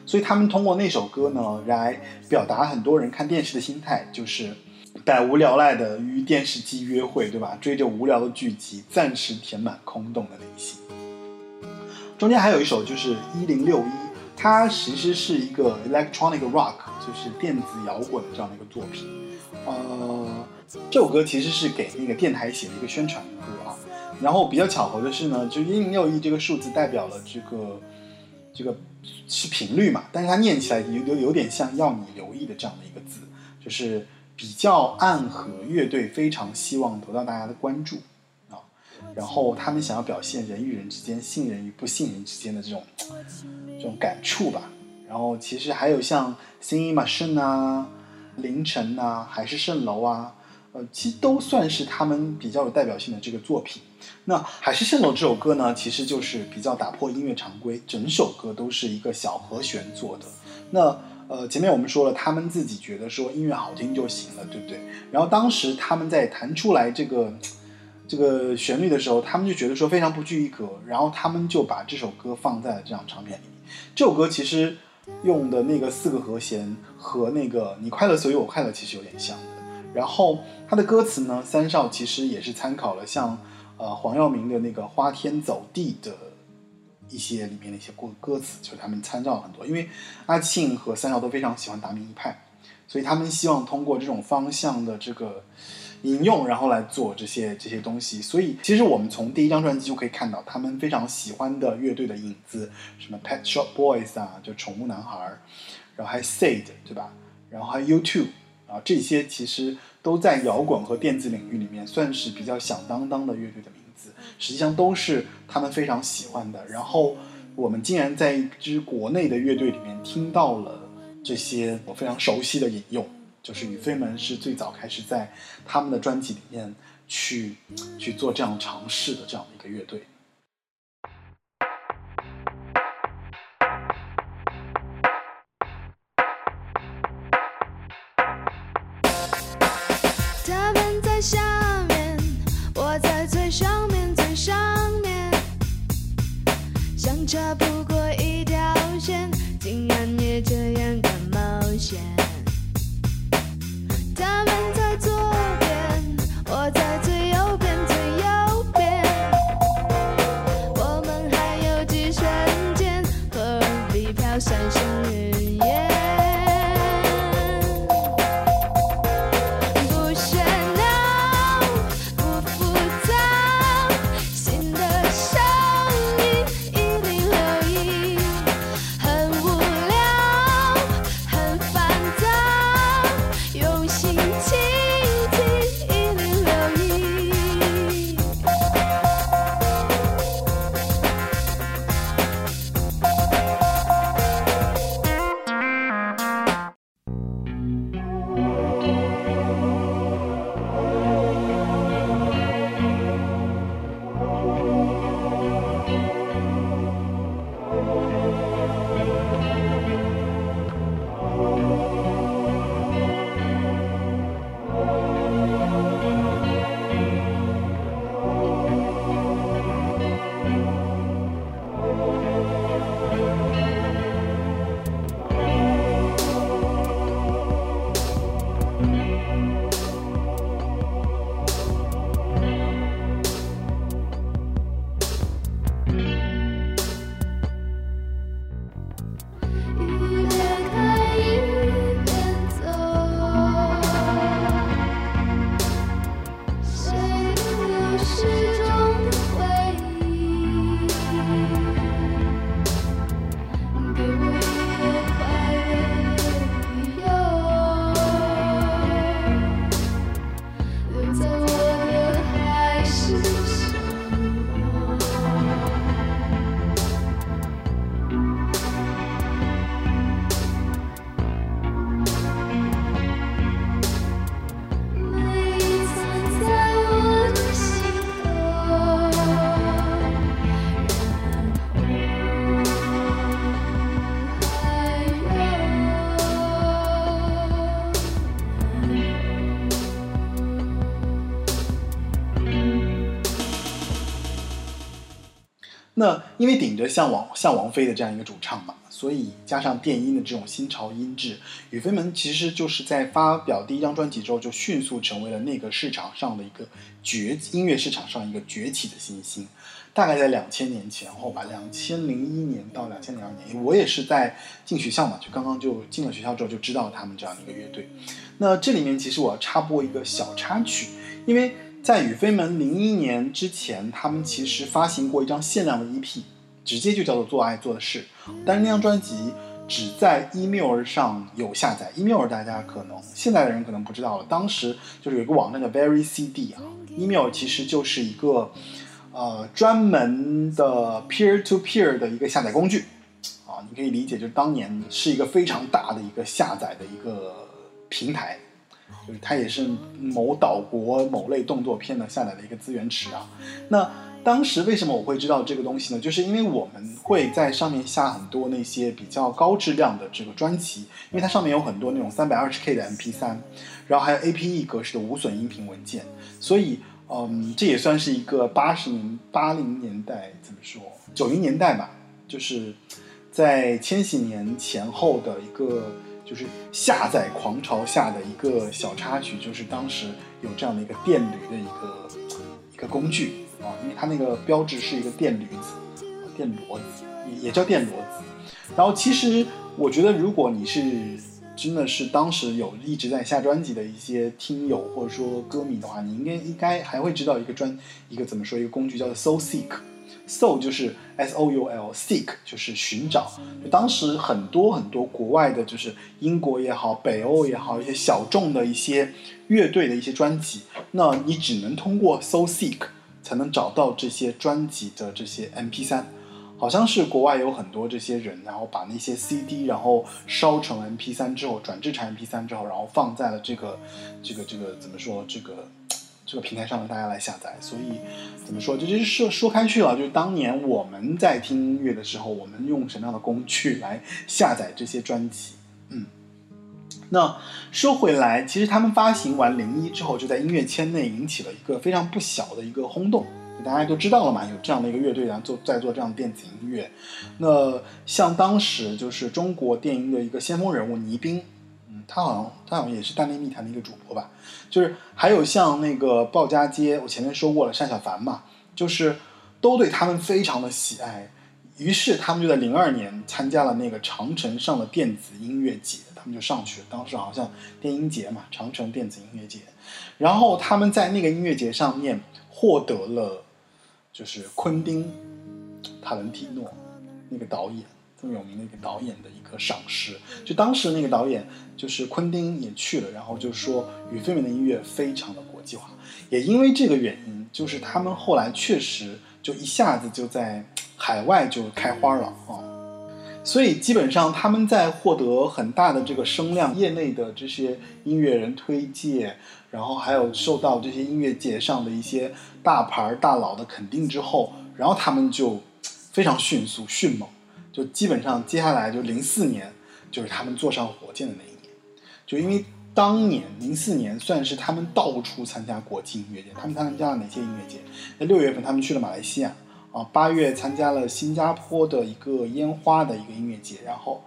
所以他们通过那首歌呢，来表达很多人看电视的心态，就是百无聊赖的与电视机约会，对吧？追着无聊的剧集，暂时填满空洞的内心。中间还有一首就是一零六一，它其实是一个 electronic rock，就是电子摇滚这样的一个作品。呃，这首歌其实是给那个电台写的一个宣传歌啊。然后比较巧合的是呢，就一六一这个数字代表了这个这个是频率嘛，但是它念起来有有有点像要你留意的这样的一个字，就是比较暗合乐队非常希望得到大家的关注啊。然后他们想要表现人与人之间、信任与不信任之间的这种这种感触吧。然后其实还有像《新一马圣》啊、《凌晨》啊、《海市蜃楼》啊，呃，其实都算是他们比较有代表性的这个作品。那《海市蜃楼》这首歌呢，其实就是比较打破音乐常规，整首歌都是一个小和弦做的。那呃，前面我们说了，他们自己觉得说音乐好听就行了，对不对？然后当时他们在弹出来这个。这个旋律的时候，他们就觉得说非常不拘一格，然后他们就把这首歌放在了这张唱片里。这首歌其实用的那个四个和弦和那个“你快乐所以我快乐”其实有点像的。然后它的歌词呢，三少其实也是参考了像呃黄耀明的那个《花天走地》的一些里面的一些歌歌词，就是他们参照了很多。因为阿庆和三少都非常喜欢达明一派，所以他们希望通过这种方向的这个。引用，然后来做这些这些东西，所以其实我们从第一张专辑就可以看到他们非常喜欢的乐队的影子，什么 Pet Shop Boys 啊，就宠物男孩儿，然后还 Said 对吧？然后还 YouTube 啊，这些其实都在摇滚和电子领域里面算是比较响当当的乐队的名字，实际上都是他们非常喜欢的。然后我们竟然在一支国内的乐队里面听到了这些我非常熟悉的引用。就是宇飞们是最早开始在他们的专辑里面去去做这样尝试的这样的一个乐队。因为顶着像王像王菲的这样一个主唱嘛，所以加上电音的这种新潮音质，雨飞门其实就是在发表第一张专辑之后，就迅速成为了那个市场上的一个崛音乐市场上一个崛起的新星。大概在两千年前后吧，两千零一年到两千零二年，我也是在进学校嘛，就刚刚就进了学校之后就知道他们这样的一个乐队。那这里面其实我要插播一个小插曲，因为在雨飞门零一年之前，他们其实发行过一张限量的 EP，直接就叫做《做爱做的事》，但是那张专辑只在 email 上有下载。email 大家可能现在的人可能不知道了，当时就是有个网站叫 Very CD 啊，email 其实就是一个呃专门的 peer to peer 的一个下载工具啊，你可以理解就是当年是一个非常大的一个下载的一个平台。就是它也是某岛国某类动作片的下载的一个资源池啊。那当时为什么我会知道这个东西呢？就是因为我们会在上面下很多那些比较高质量的这个专辑，因为它上面有很多那种三百二十 K 的 MP3，然后还有 APE 格式的无损音频文件，所以嗯，这也算是一个八十年八零年代怎么说九零年代吧，就是在千禧年前后的一个。就是下载狂潮下的一个小插曲，就是当时有这样的一个电驴的一个一个工具啊，因为它那个标志是一个电驴子、电骡子，也也叫电骡子。然后其实我觉得，如果你是真的是当时有一直在下专辑的一些听友或者说歌迷的话，你应该应该还会知道一个专一个怎么说一个工具叫做 Soul Seek。Soul 就是 S O U L，Seek 就是寻找。当时很多很多国外的，就是英国也好，北欧也好，一些小众的一些乐队的一些专辑，那你只能通过 Soul Seek 才能找到这些专辑的这些 MP 3好像是国外有很多这些人，然后把那些 CD 然后烧成 MP 3之后，转制成 MP 3之后，然后放在了这个这个这个怎么说这个。这个平台上的大家来下载，所以怎么说，这就是说说开去了。就是当年我们在听音乐的时候，我们用什么样的工具来下载这些专辑？嗯，那说回来，其实他们发行完零一之后，就在音乐圈内引起了一个非常不小的一个轰动。大家都知道了嘛，有这样的一个乐队，然后做在做这样的电子音乐。那像当时就是中国电音的一个先锋人物倪斌。他好像他好像也是大内密谈的一个主播吧，就是还有像那个鲍家街，我前面说过了，单小凡嘛，就是都对他们非常的喜爱，于是他们就在零二年参加了那个长城上的电子音乐节，他们就上去了，当时好像电音节嘛，长城电子音乐节，然后他们在那个音乐节上面获得了，就是昆汀塔伦蒂诺那个导演。这么有名的一个导演的一个赏识，就当时那个导演就是昆汀也去了，然后就说雨飞门的音乐非常的国际化，也因为这个原因，就是他们后来确实就一下子就在海外就开花了啊，所以基本上他们在获得很大的这个声量，业内的这些音乐人推荐，然后还有受到这些音乐节上的一些大牌大佬的肯定之后，然后他们就非常迅速迅猛。就基本上接下来就零四年，就是他们坐上火箭的那一，就因为当年零四年算是他们到处参加国际音乐节，他们参加了哪些音乐节？那六月份他们去了马来西亚，啊，八月参加了新加坡的一个烟花的一个音乐节，然后，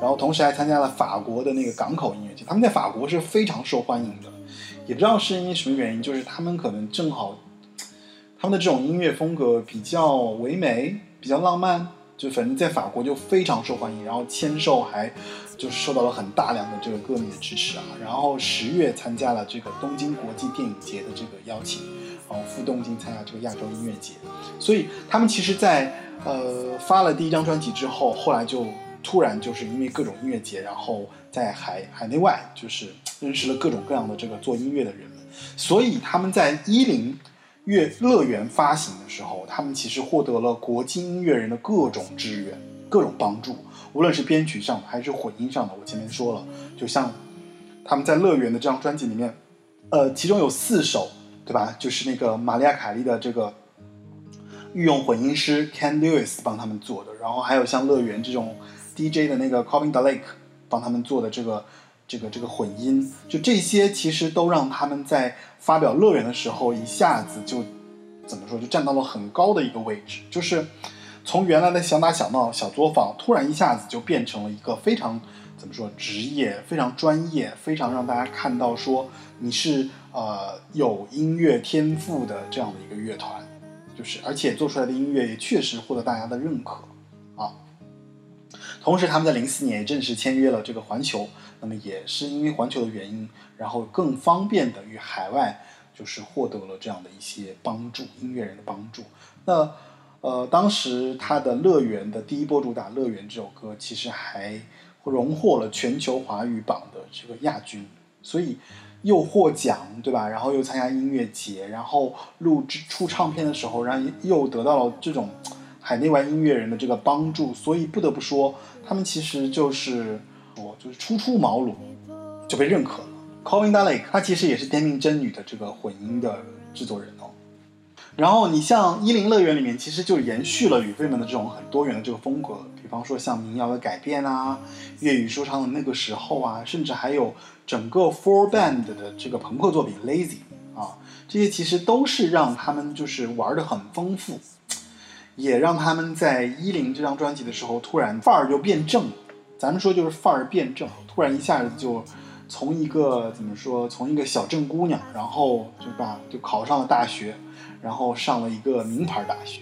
然后同时还参加了法国的那个港口音乐节，他们在法国是非常受欢迎的，也不知道是因为什么原因，就是他们可能正好，他们的这种音乐风格比较唯美，比较浪漫。就反正在法国就非常受欢迎，然后签售还就是受到了很大量的这个歌迷的支持啊。然后十月参加了这个东京国际电影节的这个邀请，然后赴东京参加这个亚洲音乐节。所以他们其实，在呃发了第一张专辑之后，后来就突然就是因为各种音乐节，然后在海海内外就是认识了各种各样的这个做音乐的人们。所以他们在一零。乐乐园发行的时候，他们其实获得了国际音乐人的各种支援、各种帮助，无论是编曲上还是混音上的。我前面说了，就像他们在乐园的这张专辑里面，呃，其中有四首，对吧？就是那个玛利亚凯莉的这个御用混音师 Ken Lewis 帮他们做的，然后还有像乐园这种 DJ 的那个 Colin d a l a k e 帮他们做的这个。这个这个混音，就这些其实都让他们在发表乐园的时候，一下子就怎么说，就站到了很高的一个位置。就是从原来的小打小闹、小作坊，突然一下子就变成了一个非常怎么说职业、非常专业、非常让大家看到说你是呃有音乐天赋的这样的一个乐团，就是而且做出来的音乐也确实获得大家的认可啊。同时，他们在零四年也正式签约了这个环球，那么也是因为环球的原因，然后更方便的与海外就是获得了这样的一些帮助，音乐人的帮助。那呃，当时他的《乐园》的第一波主打《乐园》这首歌，其实还荣获了全球华语榜的这个亚军，所以又获奖，对吧？然后又参加音乐节，然后录制出唱片的时候，然后又得到了这种海内外音乐人的这个帮助，所以不得不说，他们其实就是说就是初出茅庐就被认可了。Colin Dalek 他其实也是《天命真女》的这个混音的制作人。然后你像《一零乐园》里面，其实就延续了宇飞们的这种很多元的这个风格，比方说像民谣的改编啊，粤语说唱的那个时候啊，甚至还有整个 Four Band 的这个朋克作品《Lazy》啊，这些其实都是让他们就是玩的很丰富，也让他们在一零这张专辑的时候突然范儿就变正，咱们说就是范儿变正，突然一下子就从一个怎么说，从一个小镇姑娘，然后就把，就考上了大学。然后上了一个名牌大学，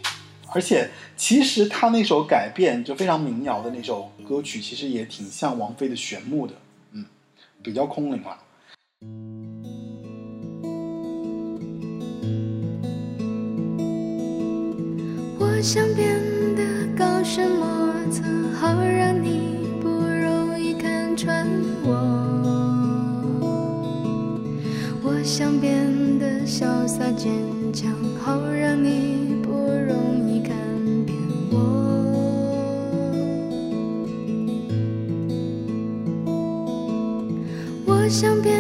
而且其实他那首改编就非常民谣的那首歌曲，其实也挺像王菲的《玄牧》的，嗯，比较空灵了。我想变得高深莫测，好让你不容易看穿我。我想变得潇洒坚强，好让你不容易看扁我。我想变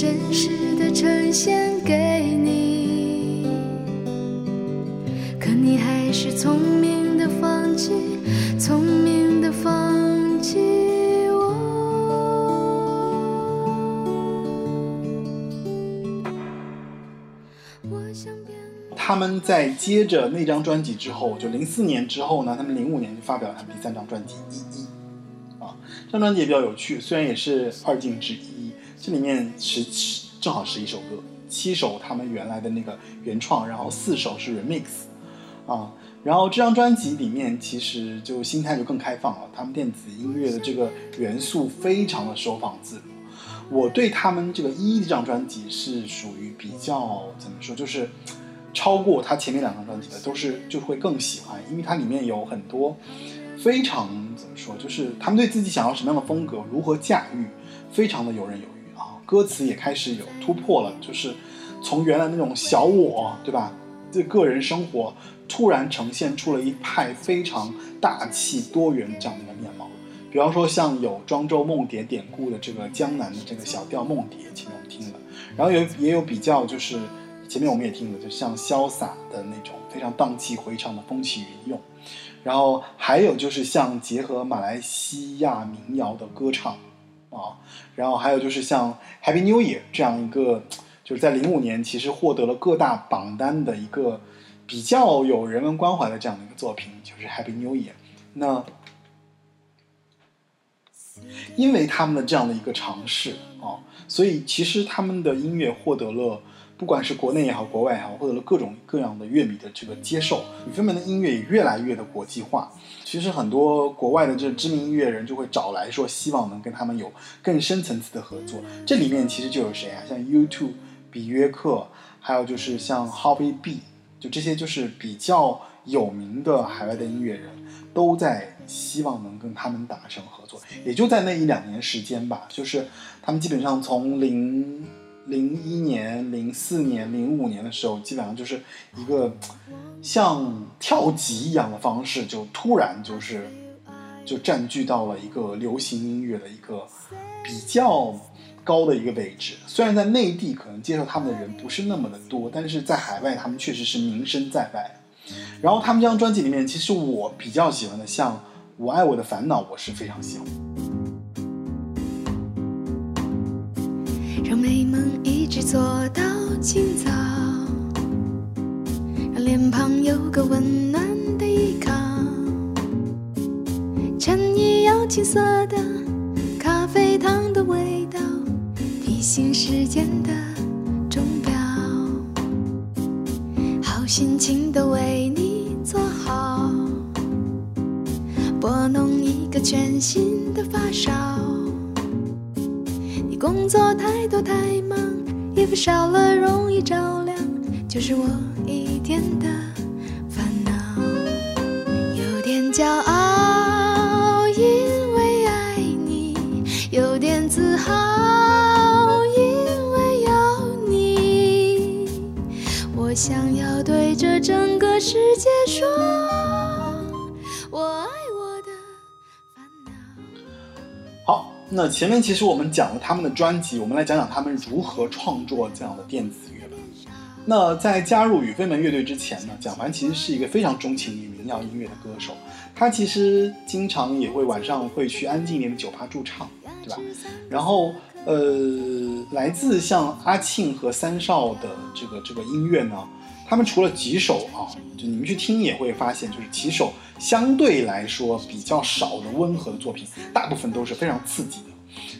真实的呈现给你，可你还是聪明的放弃，聪明的放弃我。他们在接着那张专辑之后，就零四年之后呢，他们零五年就发表了他们第三张专辑《一一》啊，这张专辑也比较有趣，虽然也是二进制一，这里面十十正好十一首歌，七首他们原来的那个原创，然后四首是 remix 啊，然后这张专辑里面其实就心态就更开放了，他们电子音乐的这个元素非常的收放自如。我对他们这个一这张专辑是属于比较怎么说，就是超过他前面两张专辑的，都是就会更喜欢，因为它里面有很多非常怎么说，就是他们对自己想要什么样的风格，如何驾驭，非常的游刃有余。歌词也开始有突破了，就是从原来那种小我，对吧？这个人生活突然呈现出了一派非常大气多元这样的一个面貌。比方说像有庄周梦蝶典故的这个江南的这个小调梦蝶，前面我们听了，然后有也有比较就是前面我们也听了，就像潇洒的那种非常荡气回肠的风起云涌，然后还有就是像结合马来西亚民谣的歌唱啊，然后还有就是像 Happy New Year 这样一个就是在零五年其实获得了各大榜单的一个比较有人文关怀的这样的一个作品，就是 Happy New Year。那因为他们的这样的一个尝试啊，所以其实他们的音乐获得了，不管是国内也好，国外也好，获得了各种各样的乐迷的这个接受。女飞们的音乐也越来越的国际化。其实很多国外的这知名音乐人就会找来说，希望能跟他们有更深层次的合作。这里面其实就有谁啊？像 U2、比约克，还有就是像 Hobby B，就这些就是比较有名的海外的音乐人，都在希望能跟他们达成合作。也就在那一两年时间吧，就是他们基本上从零零一年、零四年、零五年的时候，基本上就是一个像跳级一样的方式，就突然就是就占据到了一个流行音乐的一个比较高的一个位置。虽然在内地可能接受他们的人不是那么的多，但是在海外他们确实是名声在外。然后他们这张专辑里面，其实我比较喜欢的，像《我爱我的烦恼》，我是非常喜欢。让美梦一直做到清早，让脸庞有个温暖的依靠。衬衣要青涩的咖啡糖的味道，提醒时间的钟表。好心情都为你做好，拨弄一个全新的发梢。工作太多太忙，衣服少了容易着凉，就是我一天的烦恼。有点骄傲，因为爱你；有点自豪，因为有你。我想要对着整个世界说，那前面其实我们讲了他们的专辑，我们来讲讲他们如何创作这样的电子乐吧。那在加入宇飞门乐队之前呢，蒋凡其实是一个非常钟情于民谣音乐的歌手。他其实经常也会晚上会去安静一点的酒吧驻唱，对吧？然后呃，来自像阿庆和三少的这个这个音乐呢，他们除了几首啊，就你们去听也会发现，就是几首相对来说比较少的温和的作品，大部分都是非常刺激，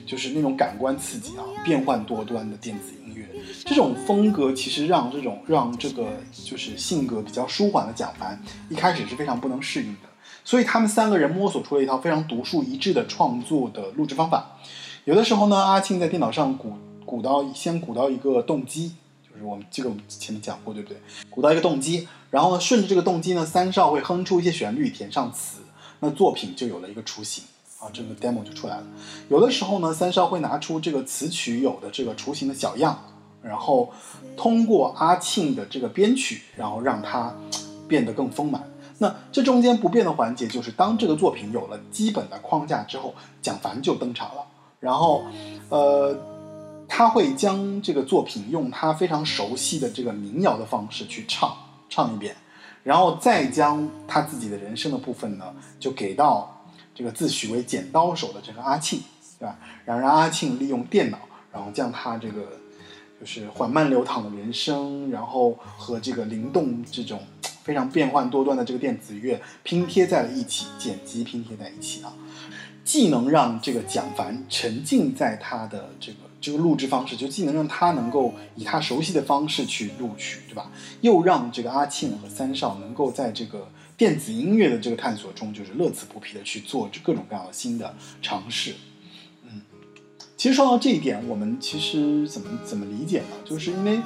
就是那种感官刺激啊，变幻多端的电子音乐。这种风格其实让这种让这个就是性格比较舒缓的蒋凡一开始是非常不能适应的，所以他们三个人摸索出了一套非常独树一帜的创作的录制方法。有的时候呢，阿庆在电脑上鼓鼓到先鼓到一个动机，就是我们这个我们前面讲过，对不对？鼓到一个动机，然后呢，顺着这个动机呢，三少会哼出一些旋律，填上词，那作品就有了一个雏形啊，这个 demo 就出来了。有的时候呢，三少会拿出这个词曲有的这个雏形的小样，然后通过阿庆的这个编曲，然后让它变得更丰满。那这中间不变的环节就是，当这个作品有了基本的框架之后，蒋凡就登场了。然后，呃，他会将这个作品用他非常熟悉的这个民谣的方式去唱唱一遍，然后再将他自己的人生的部分呢，就给到这个自诩为剪刀手的这个阿庆，对吧？然后让阿庆利用电脑，然后将他这个就是缓慢流淌的人生，然后和这个灵动这种非常变幻多端的这个电子乐拼贴在了一起，剪辑拼贴在一起啊。既能让这个蒋凡沉浸在他的这个这个录制方式，就既能让他能够以他熟悉的方式去录取，对吧？又让这个阿庆和三少能够在这个电子音乐的这个探索中，就是乐此不疲的去做各种各样的新的尝试。嗯，其实说到这一点，我们其实怎么怎么理解呢？就是因为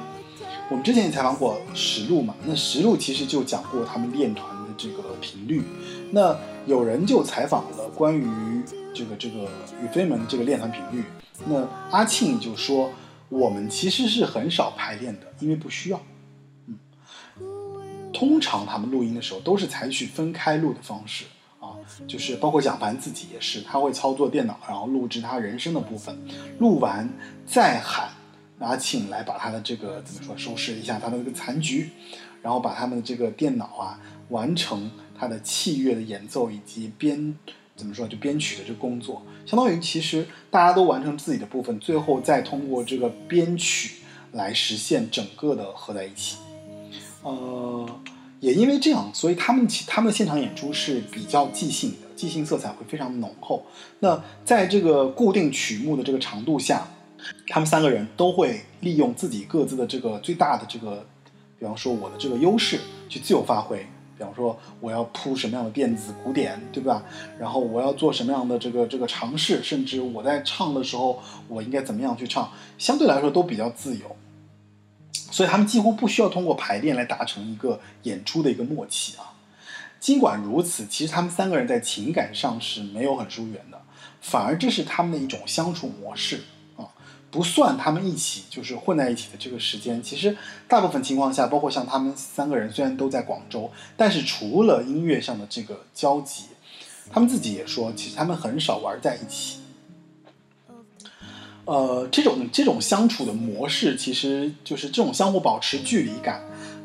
我们之前也采访过石路嘛，那石路其实就讲过他们练团的这个频率。那有人就采访了关于这个这个宇飞门这个练团频率，那阿庆就说我们其实是很少排练的，因为不需要。通常他们录音的时候都是采取分开录的方式啊，就是包括蒋凡自己也是，他会操作电脑，然后录制他人声的部分，录完再喊阿庆来把他的这个怎么说收拾一下他的这个残局，然后把他们的这个电脑啊完成。他的器乐的演奏以及编怎么说就编曲的这个工作，相当于其实大家都完成自己的部分，最后再通过这个编曲来实现整个的合在一起。呃，也因为这样，所以他们他们的现场演出是比较即兴的，即兴色彩会非常浓厚。那在这个固定曲目的这个长度下，他们三个人都会利用自己各自的这个最大的这个，比方说我的这个优势去自由发挥。比方说，我要铺什么样的电子鼓点，对吧？然后我要做什么样的这个这个尝试，甚至我在唱的时候，我应该怎么样去唱，相对来说都比较自由。所以他们几乎不需要通过排练来达成一个演出的一个默契啊。尽管如此，其实他们三个人在情感上是没有很疏远的，反而这是他们的一种相处模式啊。不算他们一起就是混在一起的这个时间，其实大部分情况下，包括像他们三个人虽然都在广州，但是除了音乐上的这个交集，他们自己也说，其实他们很少玩在一起。呃，这种这种相处的模式，其实就是这种相互保持距离感，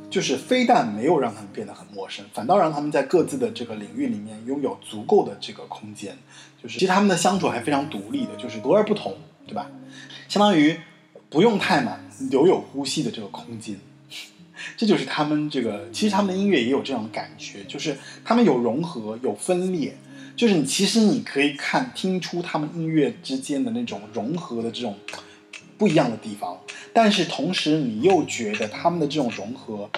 就是非但没有让他们变得很陌生，反倒让他们在各自的这个领域里面拥有足够的这个空间。就是其实他们的相处还非常独立的，就是独而不同，对吧？相当于不用太满，留有呼吸的这个空间。这就是他们这个，其实他们的音乐也有这种感觉，就是他们有融合，有分裂，就是你其实你可以看听出他们音乐之间的那种融合的这种不一样的地方，但是同时你又觉得他们的这种融合，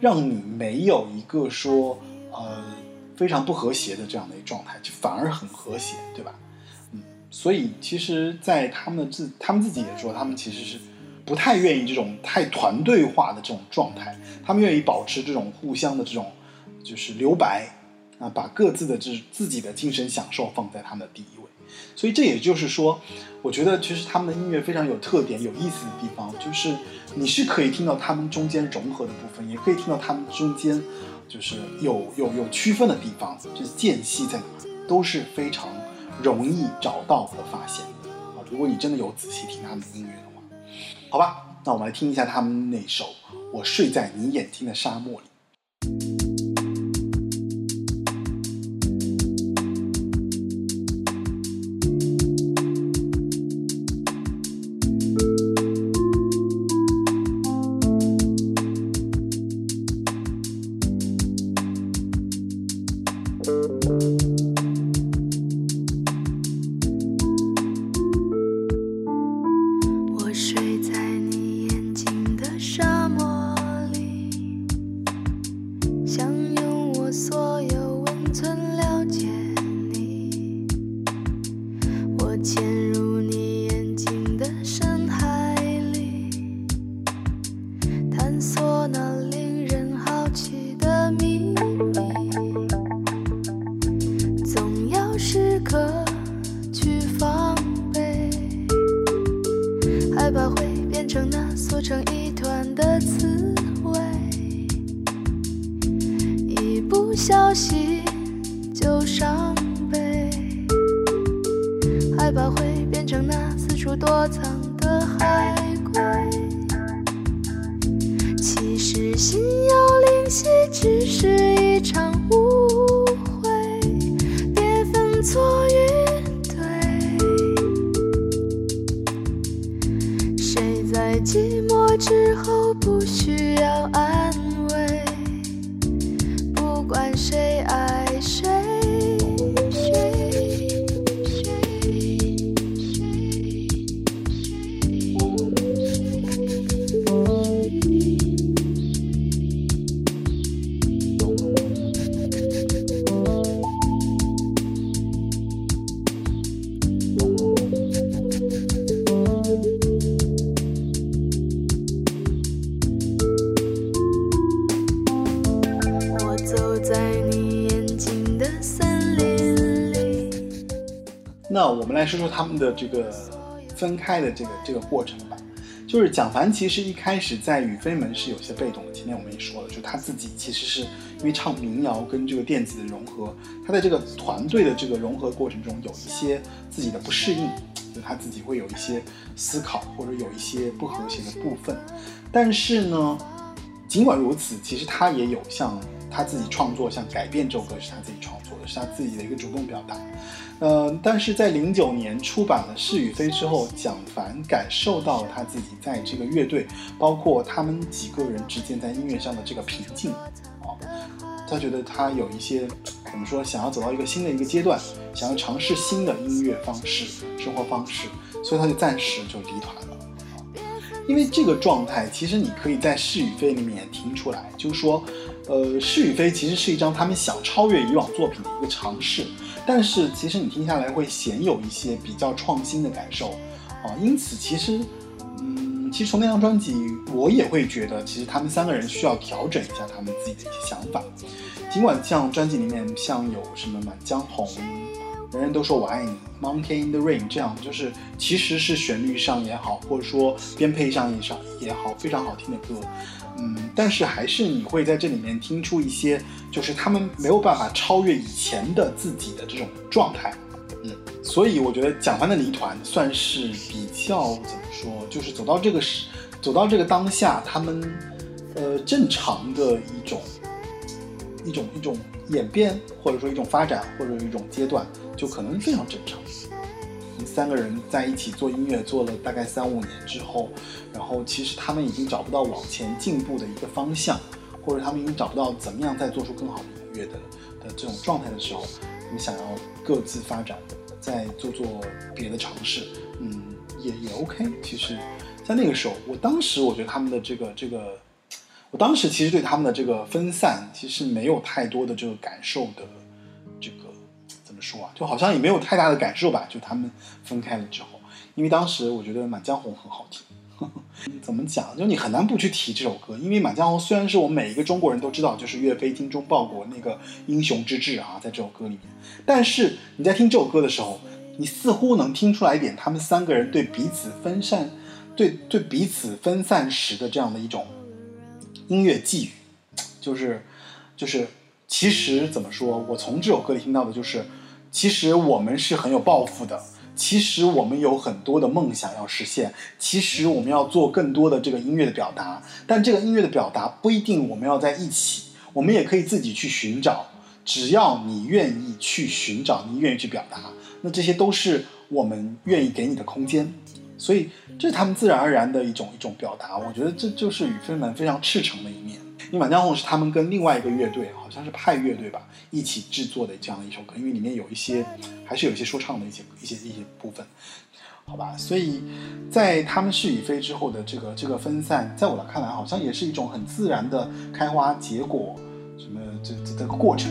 让你没有一个说呃非常不和谐的这样的一个状态，就反而很和谐，对吧？嗯，所以其实，在他们自他们自己也说，他们其实是不太愿意这种太团队化的这种状态，他们愿意保持这种互相的这种就是留白啊，把各自的这自己的精神享受放在他们的第一位。所以这也就是说，我觉得其实他们的音乐非常有特点、有意思的地方，就是你是可以听到他们中间融合的部分，也可以听到他们中间就是有有有区分的地方，就是间隙在哪，都是非常容易找到和发现的啊。如果你真的有仔细听他们的音乐，好吧，那我们来听一下他们那首《我睡在你眼睛的沙漠里》。我们来说说他们的这个分开的这个这个过程吧。就是蒋凡其实一开始在宇飞门是有些被动的，前面我们也说了，就他自己其实是因为唱民谣跟这个电子的融合，他在这个团队的这个融合过程中有一些自己的不适应，就他自己会有一些思考或者有一些不和谐的部分。但是呢，尽管如此，其实他也有像他自己创作，像《改变》这首歌是他自己创，是他自己的一个主动表达。呃，但是在零九年出版了《是与非》之后，蒋凡感受到了他自己在这个乐队，包括他们几个人之间在音乐上的这个瓶颈啊，他觉得他有一些怎么说，想要走到一个新的一个阶段，想要尝试新的音乐方式、生活方式，所以他就暂时就离团了啊。因为这个状态，其实你可以在《是与非》里面听出来，就是说，呃，《是与非》其实是一张他们想超越以往作品的一个尝试，但是其实你听下来会鲜有一些比较创新的感受啊，因此其实，嗯，其实从那张专辑，我也会觉得，其实他们三个人需要调整一下他们自己的一些想法，尽管像专辑里面像有什么《满江红》人人都说我爱你，Mountain in the Rain 这样，就是其实是旋律上也好，或者说编配上也上也好，非常好听的歌。嗯，但是还是你会在这里面听出一些，就是他们没有办法超越以前的自己的这种状态。嗯，所以我觉得蒋凡的离团算是比较怎么说，就是走到这个时，走到这个当下，他们呃正常的一种一种一种演变，或者说一种发展，或者一种阶段，就可能非常正常。三个人在一起做音乐做了大概三五年之后，然后其实他们已经找不到往前进步的一个方向，或者他们已经找不到怎么样再做出更好的音乐的的这种状态的时候，他们想要各自发展，再做做别的尝试，嗯，也也 OK。其实，在那个时候，我当时我觉得他们的这个这个，我当时其实对他们的这个分散，其实没有太多的这个感受的。说啊？就好像也没有太大的感受吧。就他们分开了之后，因为当时我觉得《满江红》很好听。怎么讲？就你很难不去提这首歌，因为《满江红》虽然是我们每一个中国人都知道，就是岳飞精忠报国那个英雄之志啊，在这首歌里面。但是你在听这首歌的时候，你似乎能听出来一点他们三个人对彼此分散、对对彼此分散时的这样的一种音乐寄语，就是就是。其实怎么说，我从这首歌里听到的就是，其实我们是很有抱负的，其实我们有很多的梦想要实现，其实我们要做更多的这个音乐的表达，但这个音乐的表达不一定我们要在一起，我们也可以自己去寻找，只要你愿意去寻找，你愿意去表达，那这些都是我们愿意给你的空间，所以这是他们自然而然的一种一种表达，我觉得这就是宇飞们非常赤诚的一面。因为《满江红》是他们跟另外一个乐队，好像是派乐队吧，一起制作的这样的一首歌。因为里面有一些，还是有一些说唱的一些一些一些部分，好吧。所以在他们是与非之后的这个这个分散，在我来看来，好像也是一种很自然的开花结果，什么这这这个过程。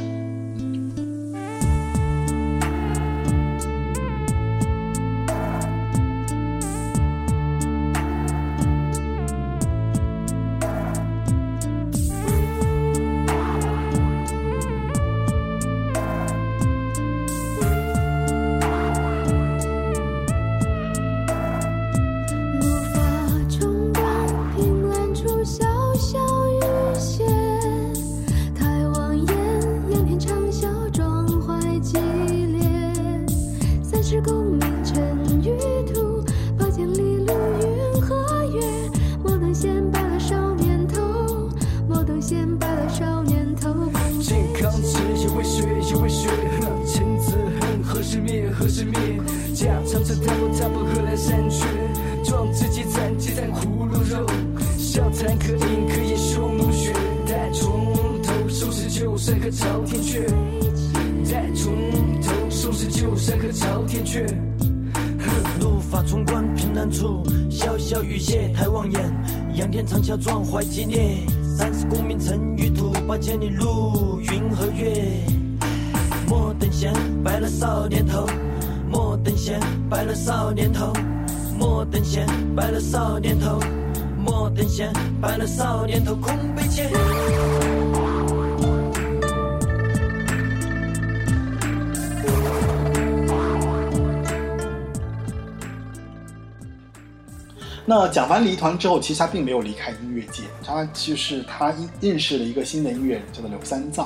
凡离团之后，其实他并没有离开音乐界，他就是他认识了一个新的音乐人，叫做刘三藏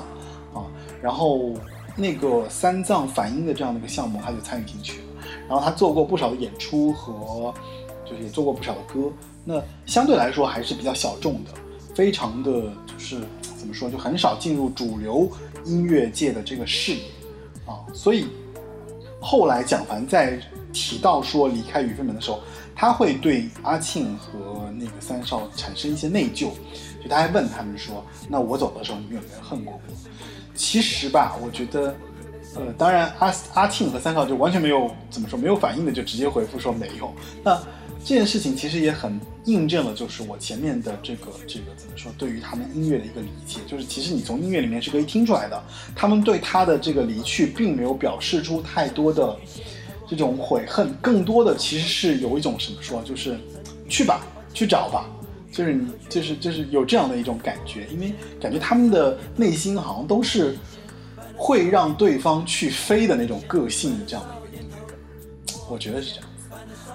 啊。然后那个三藏反音的这样的一个项目，他就参与进去了。然后他做过不少的演出和，就是也做过不少的歌。那相对来说还是比较小众的，非常的就是怎么说，就很少进入主流音乐界的这个视野啊。所以后来蒋凡在提到说离开宇飞门的时候，他会对阿庆和那个三少产生一些内疚，就他还问他们说：“那我走的时候，你们有没有恨过我？”其实吧，我觉得，呃，当然阿阿庆和三少就完全没有怎么说，没有反应的就直接回复说没有。那这件事情其实也很印证了，就是我前面的这个这个怎么说，对于他们音乐的一个理解，就是其实你从音乐里面是可以听出来的，他们对他的这个离去并没有表示出太多的。这种悔恨，更多的其实是有一种什么说，就是去吧，去找吧，就是你，就是就是有这样的一种感觉，因为感觉他们的内心好像都是会让对方去飞的那种个性这样的一个音乐，我觉得是这样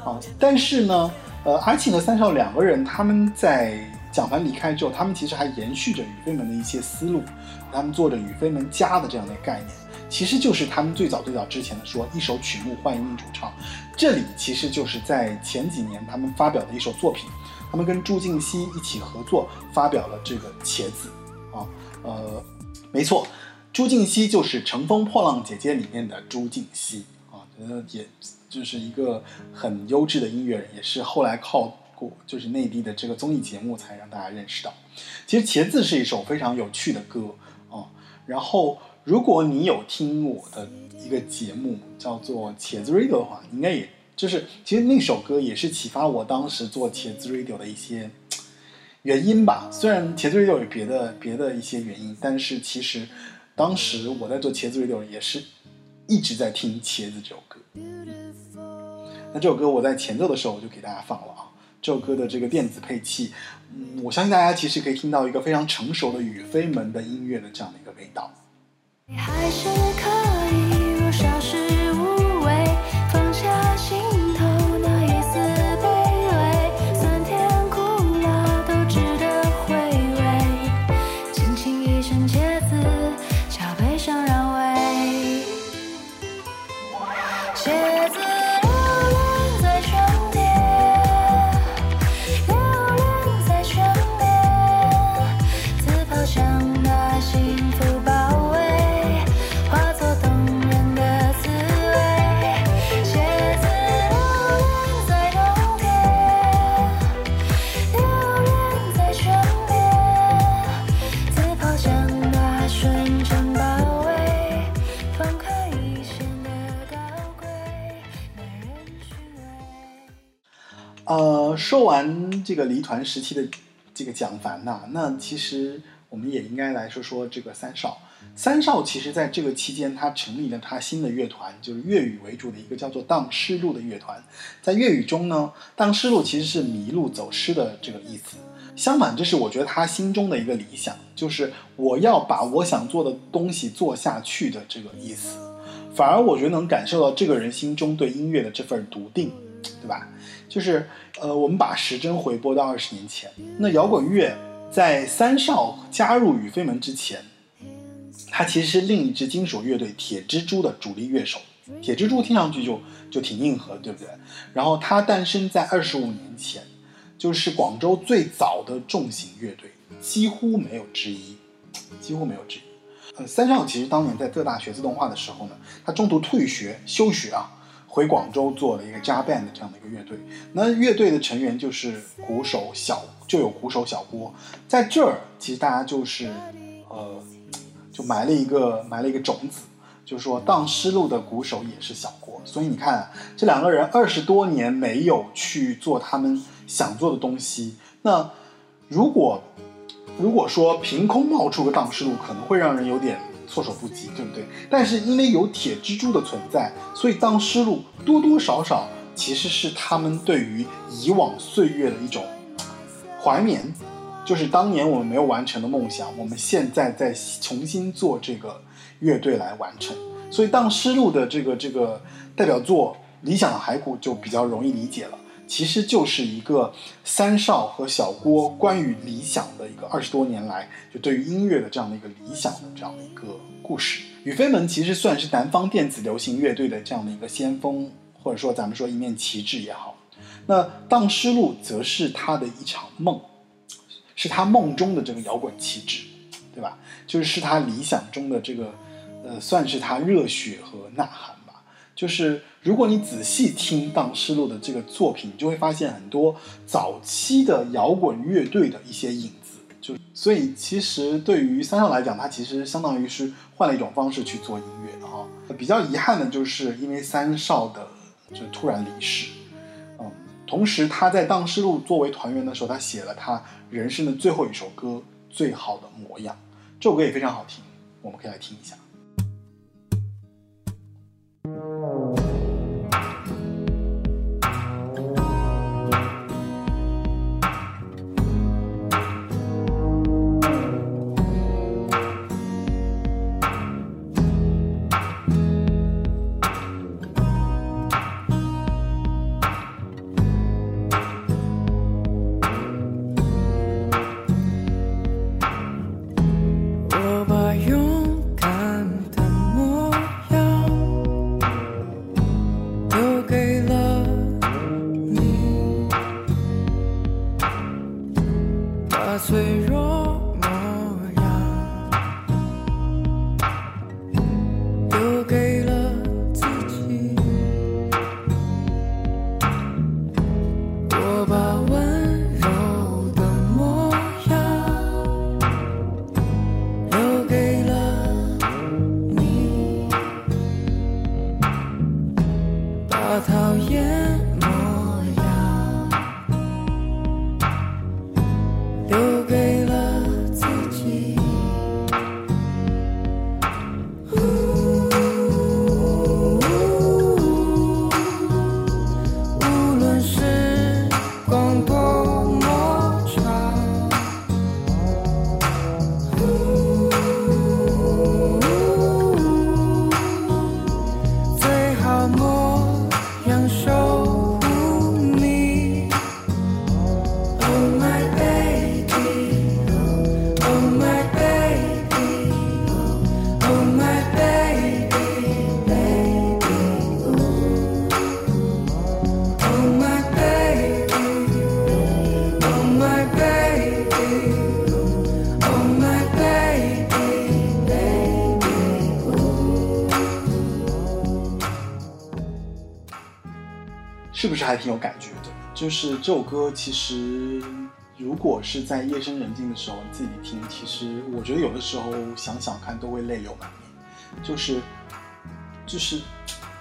啊。但是呢，呃，阿庆和三少两个人他们在蒋凡离开之后，他们其实还延续着宇飞门的一些思路，他们做着宇飞门家的这样的概念。其实就是他们最早最早之前的说一首曲目换一名主唱，这里其实就是在前几年他们发表的一首作品，他们跟朱静熙一起合作发表了这个《茄子》啊，呃，没错，朱静熙就是《乘风破浪姐姐》里面的朱静熙啊，觉得也就是一个很优质的音乐人，也是后来靠过就是内地的这个综艺节目才让大家认识到。其实《茄子》是一首非常有趣的歌啊，然后。如果你有听我的一个节目叫做《茄子 Radio》的话，应该也就是其实那首歌也是启发我当时做《茄子 Radio》的一些原因吧。虽然《茄子 Radio》有别的别的一些原因，但是其实当时我在做《茄子 Radio》也是一直在听《茄子》这首歌。那这首歌我在前奏的时候我就给大家放了啊。这首歌的这个电子配器，嗯，我相信大家其实可以听到一个非常成熟的雨飞门的音乐的这样的一个味道。你还是可以若呃，说完这个离团时期的这个蒋凡呐、那其实我们也应该来说说这个三少。三少其实在这个期间，他成立了他新的乐团，就是粤语为主的一个叫做荡失路的乐团。在粤语中呢，荡失路其实是迷路、走失的这个意思。相反，这是我觉得他心中的一个理想，就是我要把我想做的东西做下去的这个意思。反而我觉得能感受到这个人心中对音乐的这份笃定，对吧？就是呃，我们把时针回拨到二十年前，那摇滚乐在三少加入宇飞门之前，他其实是另一支金属乐队铁蜘蛛的主力乐手。铁蜘蛛听上去就就挺硬核，对不对？然后它诞生在二十五年前，就是广州最早的重型乐队，几乎没有之一，几乎没有之一。呃，三少其实当年在浙大学自动化的时候呢，他中途退学休学啊，回广州做了一个 jazz band 这样的一个乐队。那乐队的成员就是鼓手小，就有鼓手小郭，在这儿其实大家就是呃，就埋了一个埋了一个种子，就是说荡失路的鼓手也是小郭。所以你看，这两个人二十多年没有去做他们想做的东西，那如果如果说凭空冒出个荡失路，可能会让人有点措手不及，对不对？但是因为有铁蜘蛛的存在，所以当失路多多少少其实是他们对于以往岁月的一种怀缅，就是当年我们没有完成的梦想，我们现在在重新做这个乐队来完成。所以当失路的这个这个代表作《理想的骸骨》就比较容易理解了。其实就是一个三少和小郭关于理想的一个二十多年来就对于音乐的这样的一个理想的这样的一个故事。宇飞门其实算是南方电子流行乐队的这样的一个先锋，或者说咱们说一面旗帜也好。那荡失路则是他的一场梦，是他梦中的这个摇滚旗帜，对吧？就是是他理想中的这个，呃，算是他热血和呐喊。就是如果你仔细听荡失路的这个作品，你就会发现很多早期的摇滚乐队的一些影子。就所以其实对于三少来讲，他其实相当于是换了一种方式去做音乐的哈。比较遗憾的就是因为三少的就突然离世，嗯，同时他在荡失路作为团员的时候，他写了他人生的最后一首歌《最好的模样》，这首歌也非常好听，我们可以来听一下。把是不是还挺有感觉的？就是这首歌，其实如果是在夜深人静的时候你自己听，其实我觉得有的时候想想看都会泪流满面。就是就是，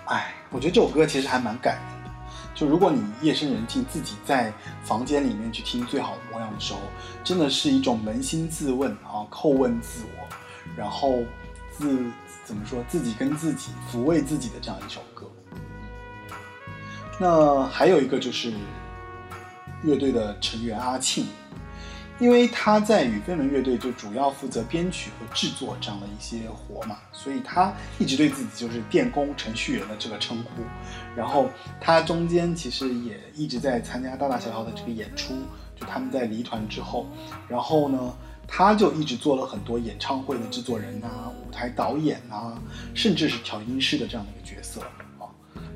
哎，我觉得这首歌其实还蛮感人的。就如果你夜深人静，自己在房间里面去听《最好的模样》的时候，真的是一种扪心自问啊，叩问自我，然后自怎么说，自己跟自己抚慰自己的这样一首歌。那还有一个就是乐队的成员阿庆，因为他在与飞门乐队就主要负责编曲和制作这样的一些活嘛，所以他一直对自己就是电工程序员的这个称呼。然后他中间其实也一直在参加大大小小的这个演出，就他们在离团之后，然后呢，他就一直做了很多演唱会的制作人啊、舞台导演啊，甚至是调音师的这样的一个角色。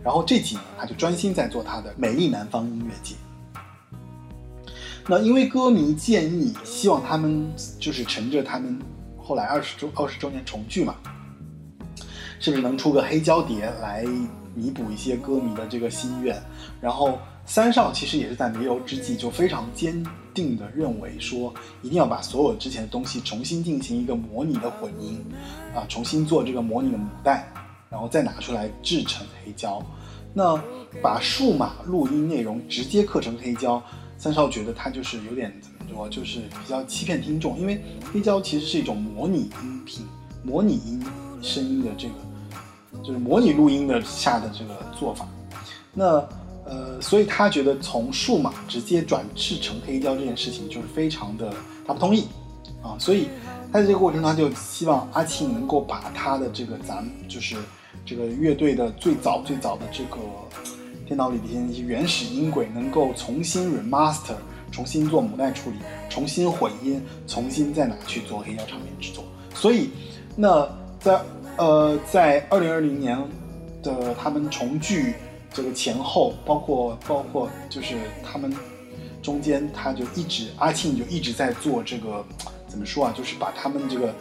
然后这几年他就专心在做他的美丽南方音乐节。那因为歌迷建议，希望他们就是乘着他们后来二十周二十周年重聚嘛，是不是能出个黑胶碟来弥补一些歌迷的这个心愿？然后三少其实也是在弥留之际，就非常坚定的认为说，一定要把所有之前的东西重新进行一个模拟的混音，啊，重新做这个模拟的母带，然后再拿出来制成黑胶。那把数码录音内容直接刻成黑胶，三少觉得他就是有点怎么说，就是比较欺骗听众，因为黑胶其实是一种模拟音频、模拟音声音的这个，就是模拟录音的下的这个做法。那呃，所以他觉得从数码直接转制成黑胶这件事情就是非常的，他不同意啊，所以他在这个过程中他就希望阿庆能够把他的这个咱就是这个乐队的最早最早的这个电脑里的一些原始音轨能够重新 remaster，重新做母带处理，重新混音，重新再拿去做黑胶唱片制作。所以，那在呃在二零二零年的他们重聚这个前后，包括包括就是他们中间，他就一直阿庆就一直在做这个怎么说啊，就是把他们这个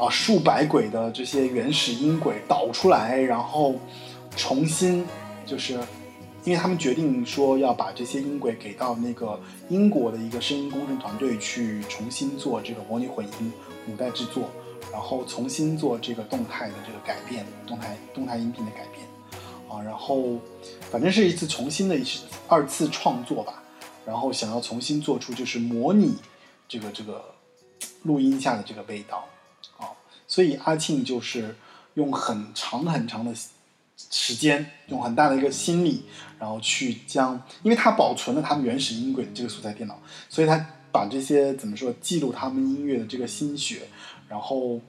啊数百轨的这些原始音轨导出来，然后重新就是。因为他们决定说要把这些音轨给到那个英国的一个声音工程团队去重新做这个模拟混音、母带制作，然后重新做这个动态的这个改变，动态动态音频的改变，啊，然后反正是一次重新的一次二次创作吧，然后想要重新做出就是模拟这个这个录音下的这个味道，所以阿庆就是用很长很长的。时间用很大的一个心力，然后去将，因为他保存了他们原始音轨的这个素材电脑，所以他把这些怎么说记录他们音乐的这个心血，然后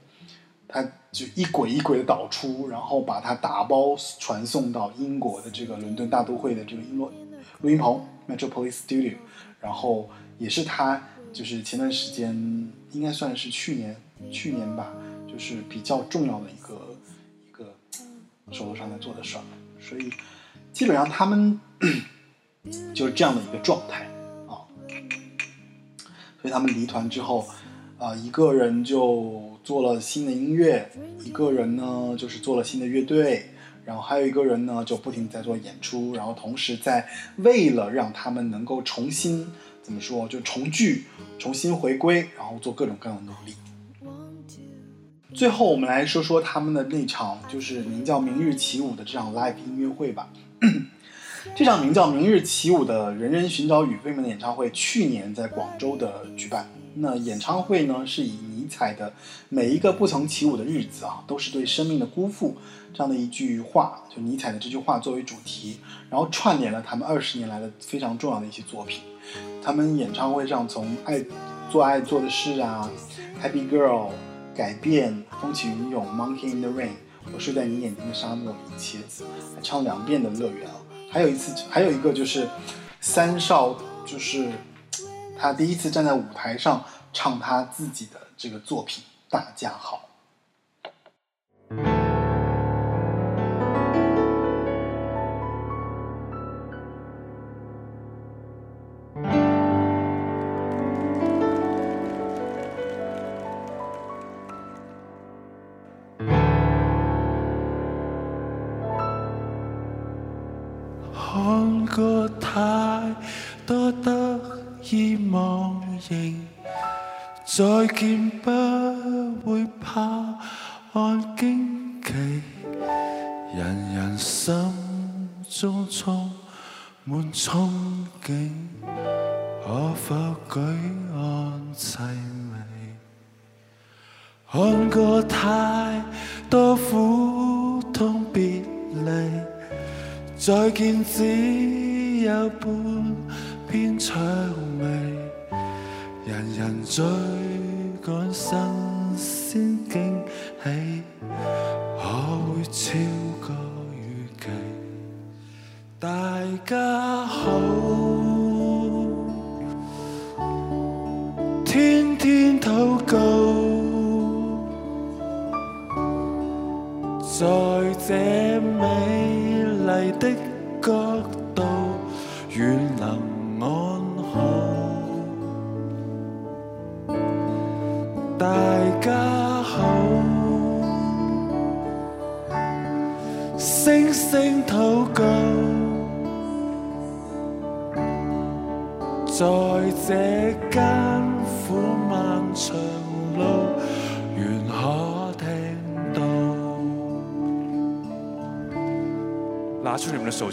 他就一轨一轨的导出，然后把它打包传送到英国的这个伦敦大都会的这个音录录音棚 Metropolis Studio，然后也是他就是前段时间应该算是去年去年吧，是比较重要的一个一个。手头上在做的事儿，所以基本上他们就是这样的一个状态啊。所以他们离团之后，啊、一个人就做了新的音乐，一个人呢就是做了新的乐队，然后还有一个人呢就不停在做演出，然后同时在为了让他们能够重新怎么说，就重聚、重新回归，然后做各种各样的努力。最后，我们来说说他们的那场就是名叫《明日起舞》的这场 live 音乐会吧。这场名叫《明日起舞》的人人寻找宇飞门的演唱会，去年在广州的举办。那演唱会呢，是以尼采的“每一个不曾起舞的日子啊，都是对生命的辜负”这样的一句话，就尼采的这句话作为主题，然后串联了他们二十年来的非常重要的一些作品。他们演唱会上从爱做爱做的事啊，Happy Girl。改变、风起云涌、Monkey in the Rain，我睡在你眼睛的沙漠里，茄子，还唱两遍的乐园啊。还有一次，还有一个就是三少，就是他第一次站在舞台上唱他自己的这个作品《大家好》。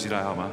出你们的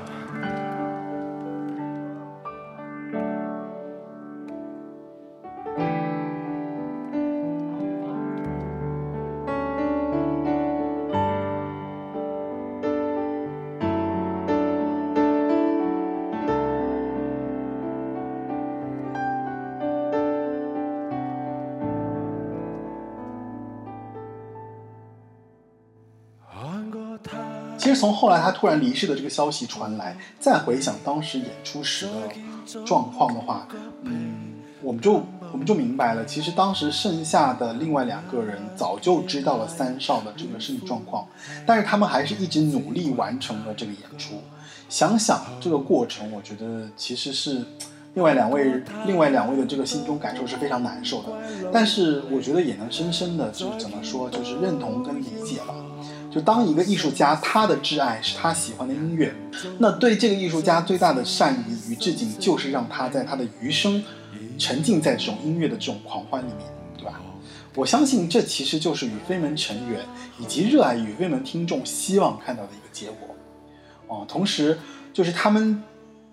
其实从后来他突然离世的这个消息传来，再回想当时演出时的状况的话，嗯，我们就我们就明白了，其实当时剩下的另外两个人早就知道了三少的这个身体状况，但是他们还是一直努力完成了这个演出。想想这个过程，我觉得其实是另外两位另外两位的这个心中感受是非常难受的，但是我觉得也能深深的就是怎么说，就是认同跟理解吧。就当一个艺术家，他的挚爱是他喜欢的音乐，那对这个艺术家最大的善意与致敬，就是让他在他的余生沉浸在这种音乐的这种狂欢里面，对吧？我相信这其实就是与飞门成员以及热爱与飞门听众希望看到的一个结果。哦，同时就是他们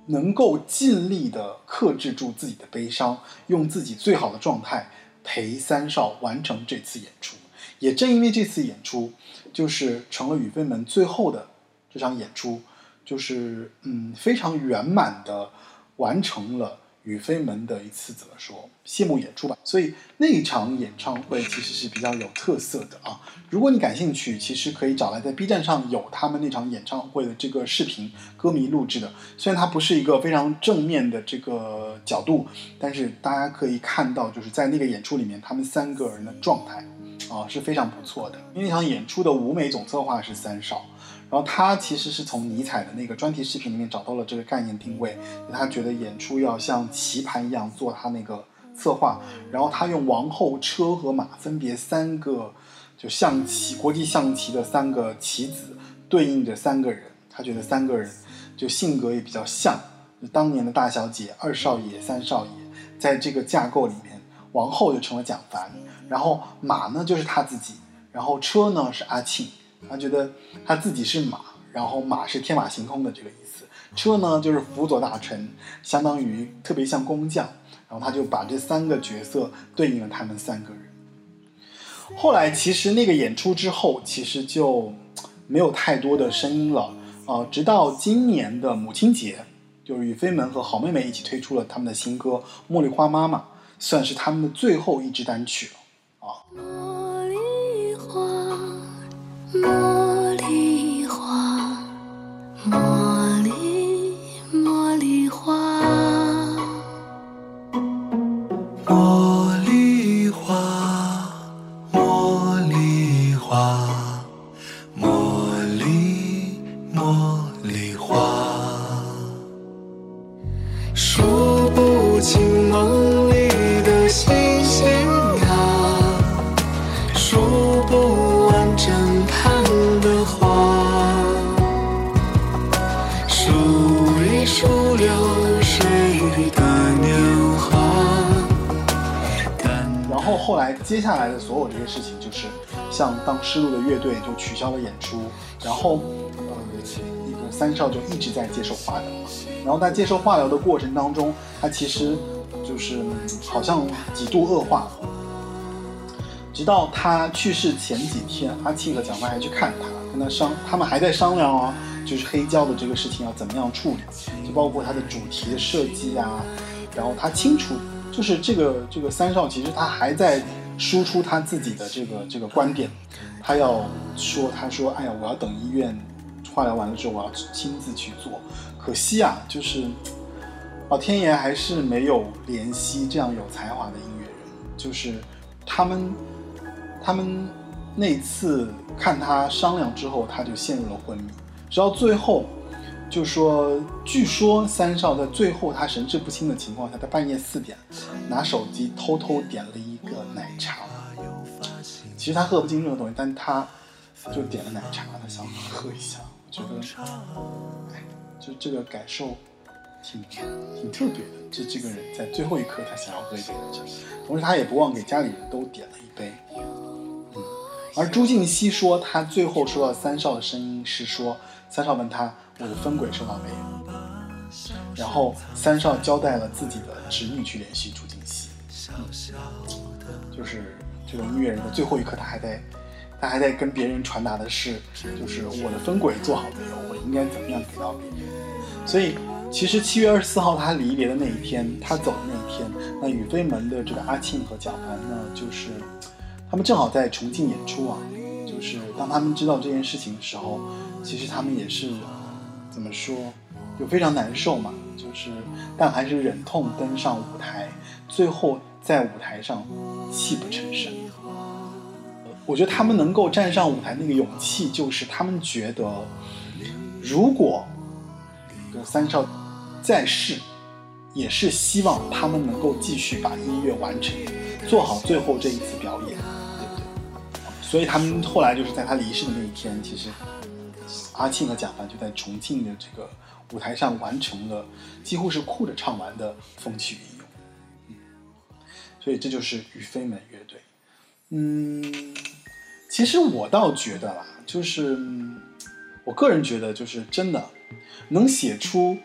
能够尽力的克制住自己的悲伤，用自己最好的状态陪三少完成这次演出。也正因为这次演出，就是成了宇飞门最后的这场演出，就是嗯非常圆满的完成了宇飞门的一次怎么说谢幕演出吧。所以那一场演唱会其实是比较有特色的啊。如果你感兴趣，其实可以找来在 B 站上有他们那场演唱会的这个视频，歌迷录制的。虽然它不是一个非常正面的这个角度，但是大家可以看到，就是在那个演出里面，他们三个人的状态。啊，是非常不错的。因为那场演出的舞美总策划是三少，然后他其实是从尼采的那个专题视频里面找到了这个概念定位，他觉得演出要像棋盘一样做他那个策划，然后他用王后、车和马分别三个就象棋国际象棋的三个棋子对应着三个人，他觉得三个人就性格也比较像，就当年的大小姐、二少爷、三少爷，在这个架构里面，王后就成了蒋凡，然后马呢就是他自己，然后车呢是阿庆，他觉得他自己是马，然后马是天马行空的这个意思，车呢就是辅佐大臣，相当于特别像工匠，然后他就把这三个角色对应了他们三个人。后来其实那个演出之后，其实就没有太多的声音了呃、直到今年的母亲节，就是宇飞门和好妹妹一起推出了他们的新歌《茉莉花妈妈》，算是他们的最后一支单曲了啊。队就取消了演出，然后呃，那个三少就一直在接受化疗。然后在接受化疗的过程当中，他其实就是好像几度恶化了。直到他去世前几天，阿庆和蒋凡还去看他，跟他商，他们还在商量啊，就是黑胶的这个事情要怎么样处理，就包括它的主题的设计啊，然后他清楚，就是这个这个三少其实他还在输出他自己的这个这个观点，他要说他说，哎呀，我要等医院化疗完了。之后，我要亲自去做，可惜啊，就是老天爷还是没有怜惜这样有才华的音乐人，就是他们他们那次看他商量之后，他就陷入了昏迷，直到最后就说，据说三少在最后他神志不清的情况下，在半夜四点拿手机偷偷点了一个奶茶。其实他喝不进任何东西，但他就点了奶茶，他想喝一下。我觉得，哎，就这个感受挺挺特别的。就这个人在最后一刻，他想要喝一杯奶茶，同时他也不忘给家里人都点了一杯。嗯，而朱静熙说，他最后收到三少的声音是说，三少问他我的分轨收到没有，然后三少交代了自己的侄女去联系朱静熙。就是这个音乐人的最后一刻，他还在，他还在跟别人传达的是，就是我的分轨做好没有，我应该怎么样给到别人。所以，其实七月二十四号他离别的那一天，他走的那一天，那宇飞门的这个阿庆和蒋凡呢，就是他们正好在重庆演出啊。就是当他们知道这件事情的时候，其实他们也是怎么说，就非常难受嘛。就是但还是忍痛登上舞台，最后在舞台上泣不成声。我觉得他们能够站上舞台那个勇气，就是他们觉得，如果三少在世，也是希望他们能够继续把音乐完成，做好最后这一次表演，对不对？所以他们后来就是在他离世的那一天，其实阿庆和蒋凡就在重庆的这个舞台上完成了，几乎是哭着唱完的《风起云涌》。所以这就是宇飞门乐队。嗯，其实我倒觉得啦，就是我个人觉得，就是真的能写出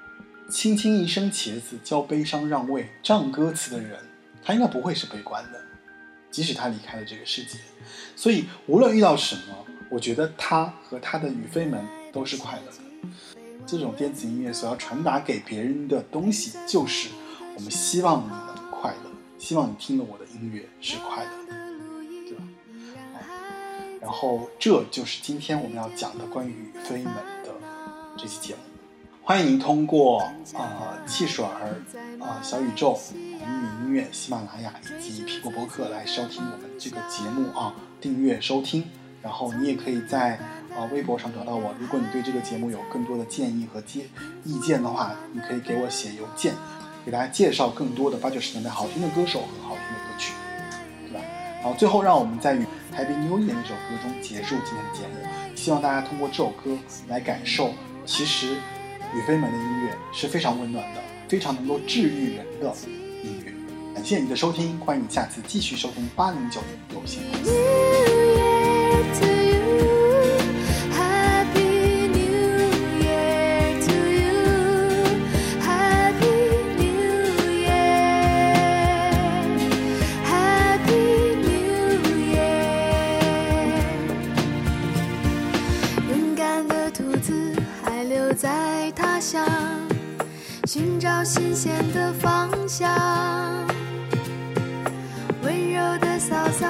“轻轻一声茄子，教悲伤让位”这样歌词的人，他应该不会是悲观的，即使他离开了这个世界。所以无论遇到什么，我觉得他和他的宇飞门都是快乐的。这种电子音乐所要传达给别人的东西，就是我们希望你能快乐，希望你听了我的音乐是快乐的。对吧？啊，然后这就是今天我们要讲的关于飞门的这期节目。欢迎您通过呃汽水儿、呃小宇宙、红米音乐、喜马拉雅以及苹果播客来收听我们这个节目啊，订阅收听。然后你也可以在啊、微博上找到我。如果你对这个节目有更多的建议和建意见的话，你可以给我写邮件。给大家介绍更多的八九十年代好听的歌手和好听的歌曲，对吧？然后最后让我们在与《Happy New Year》那首歌中结束今天的节目。希望大家通过这首歌来感受，其实雨飞们的音乐是非常温暖的，非常能够治愈人的音乐。感谢你的收听，欢迎你下次继续收听八零九零有限公司。寻找新鲜的方向。温柔的嫂嫂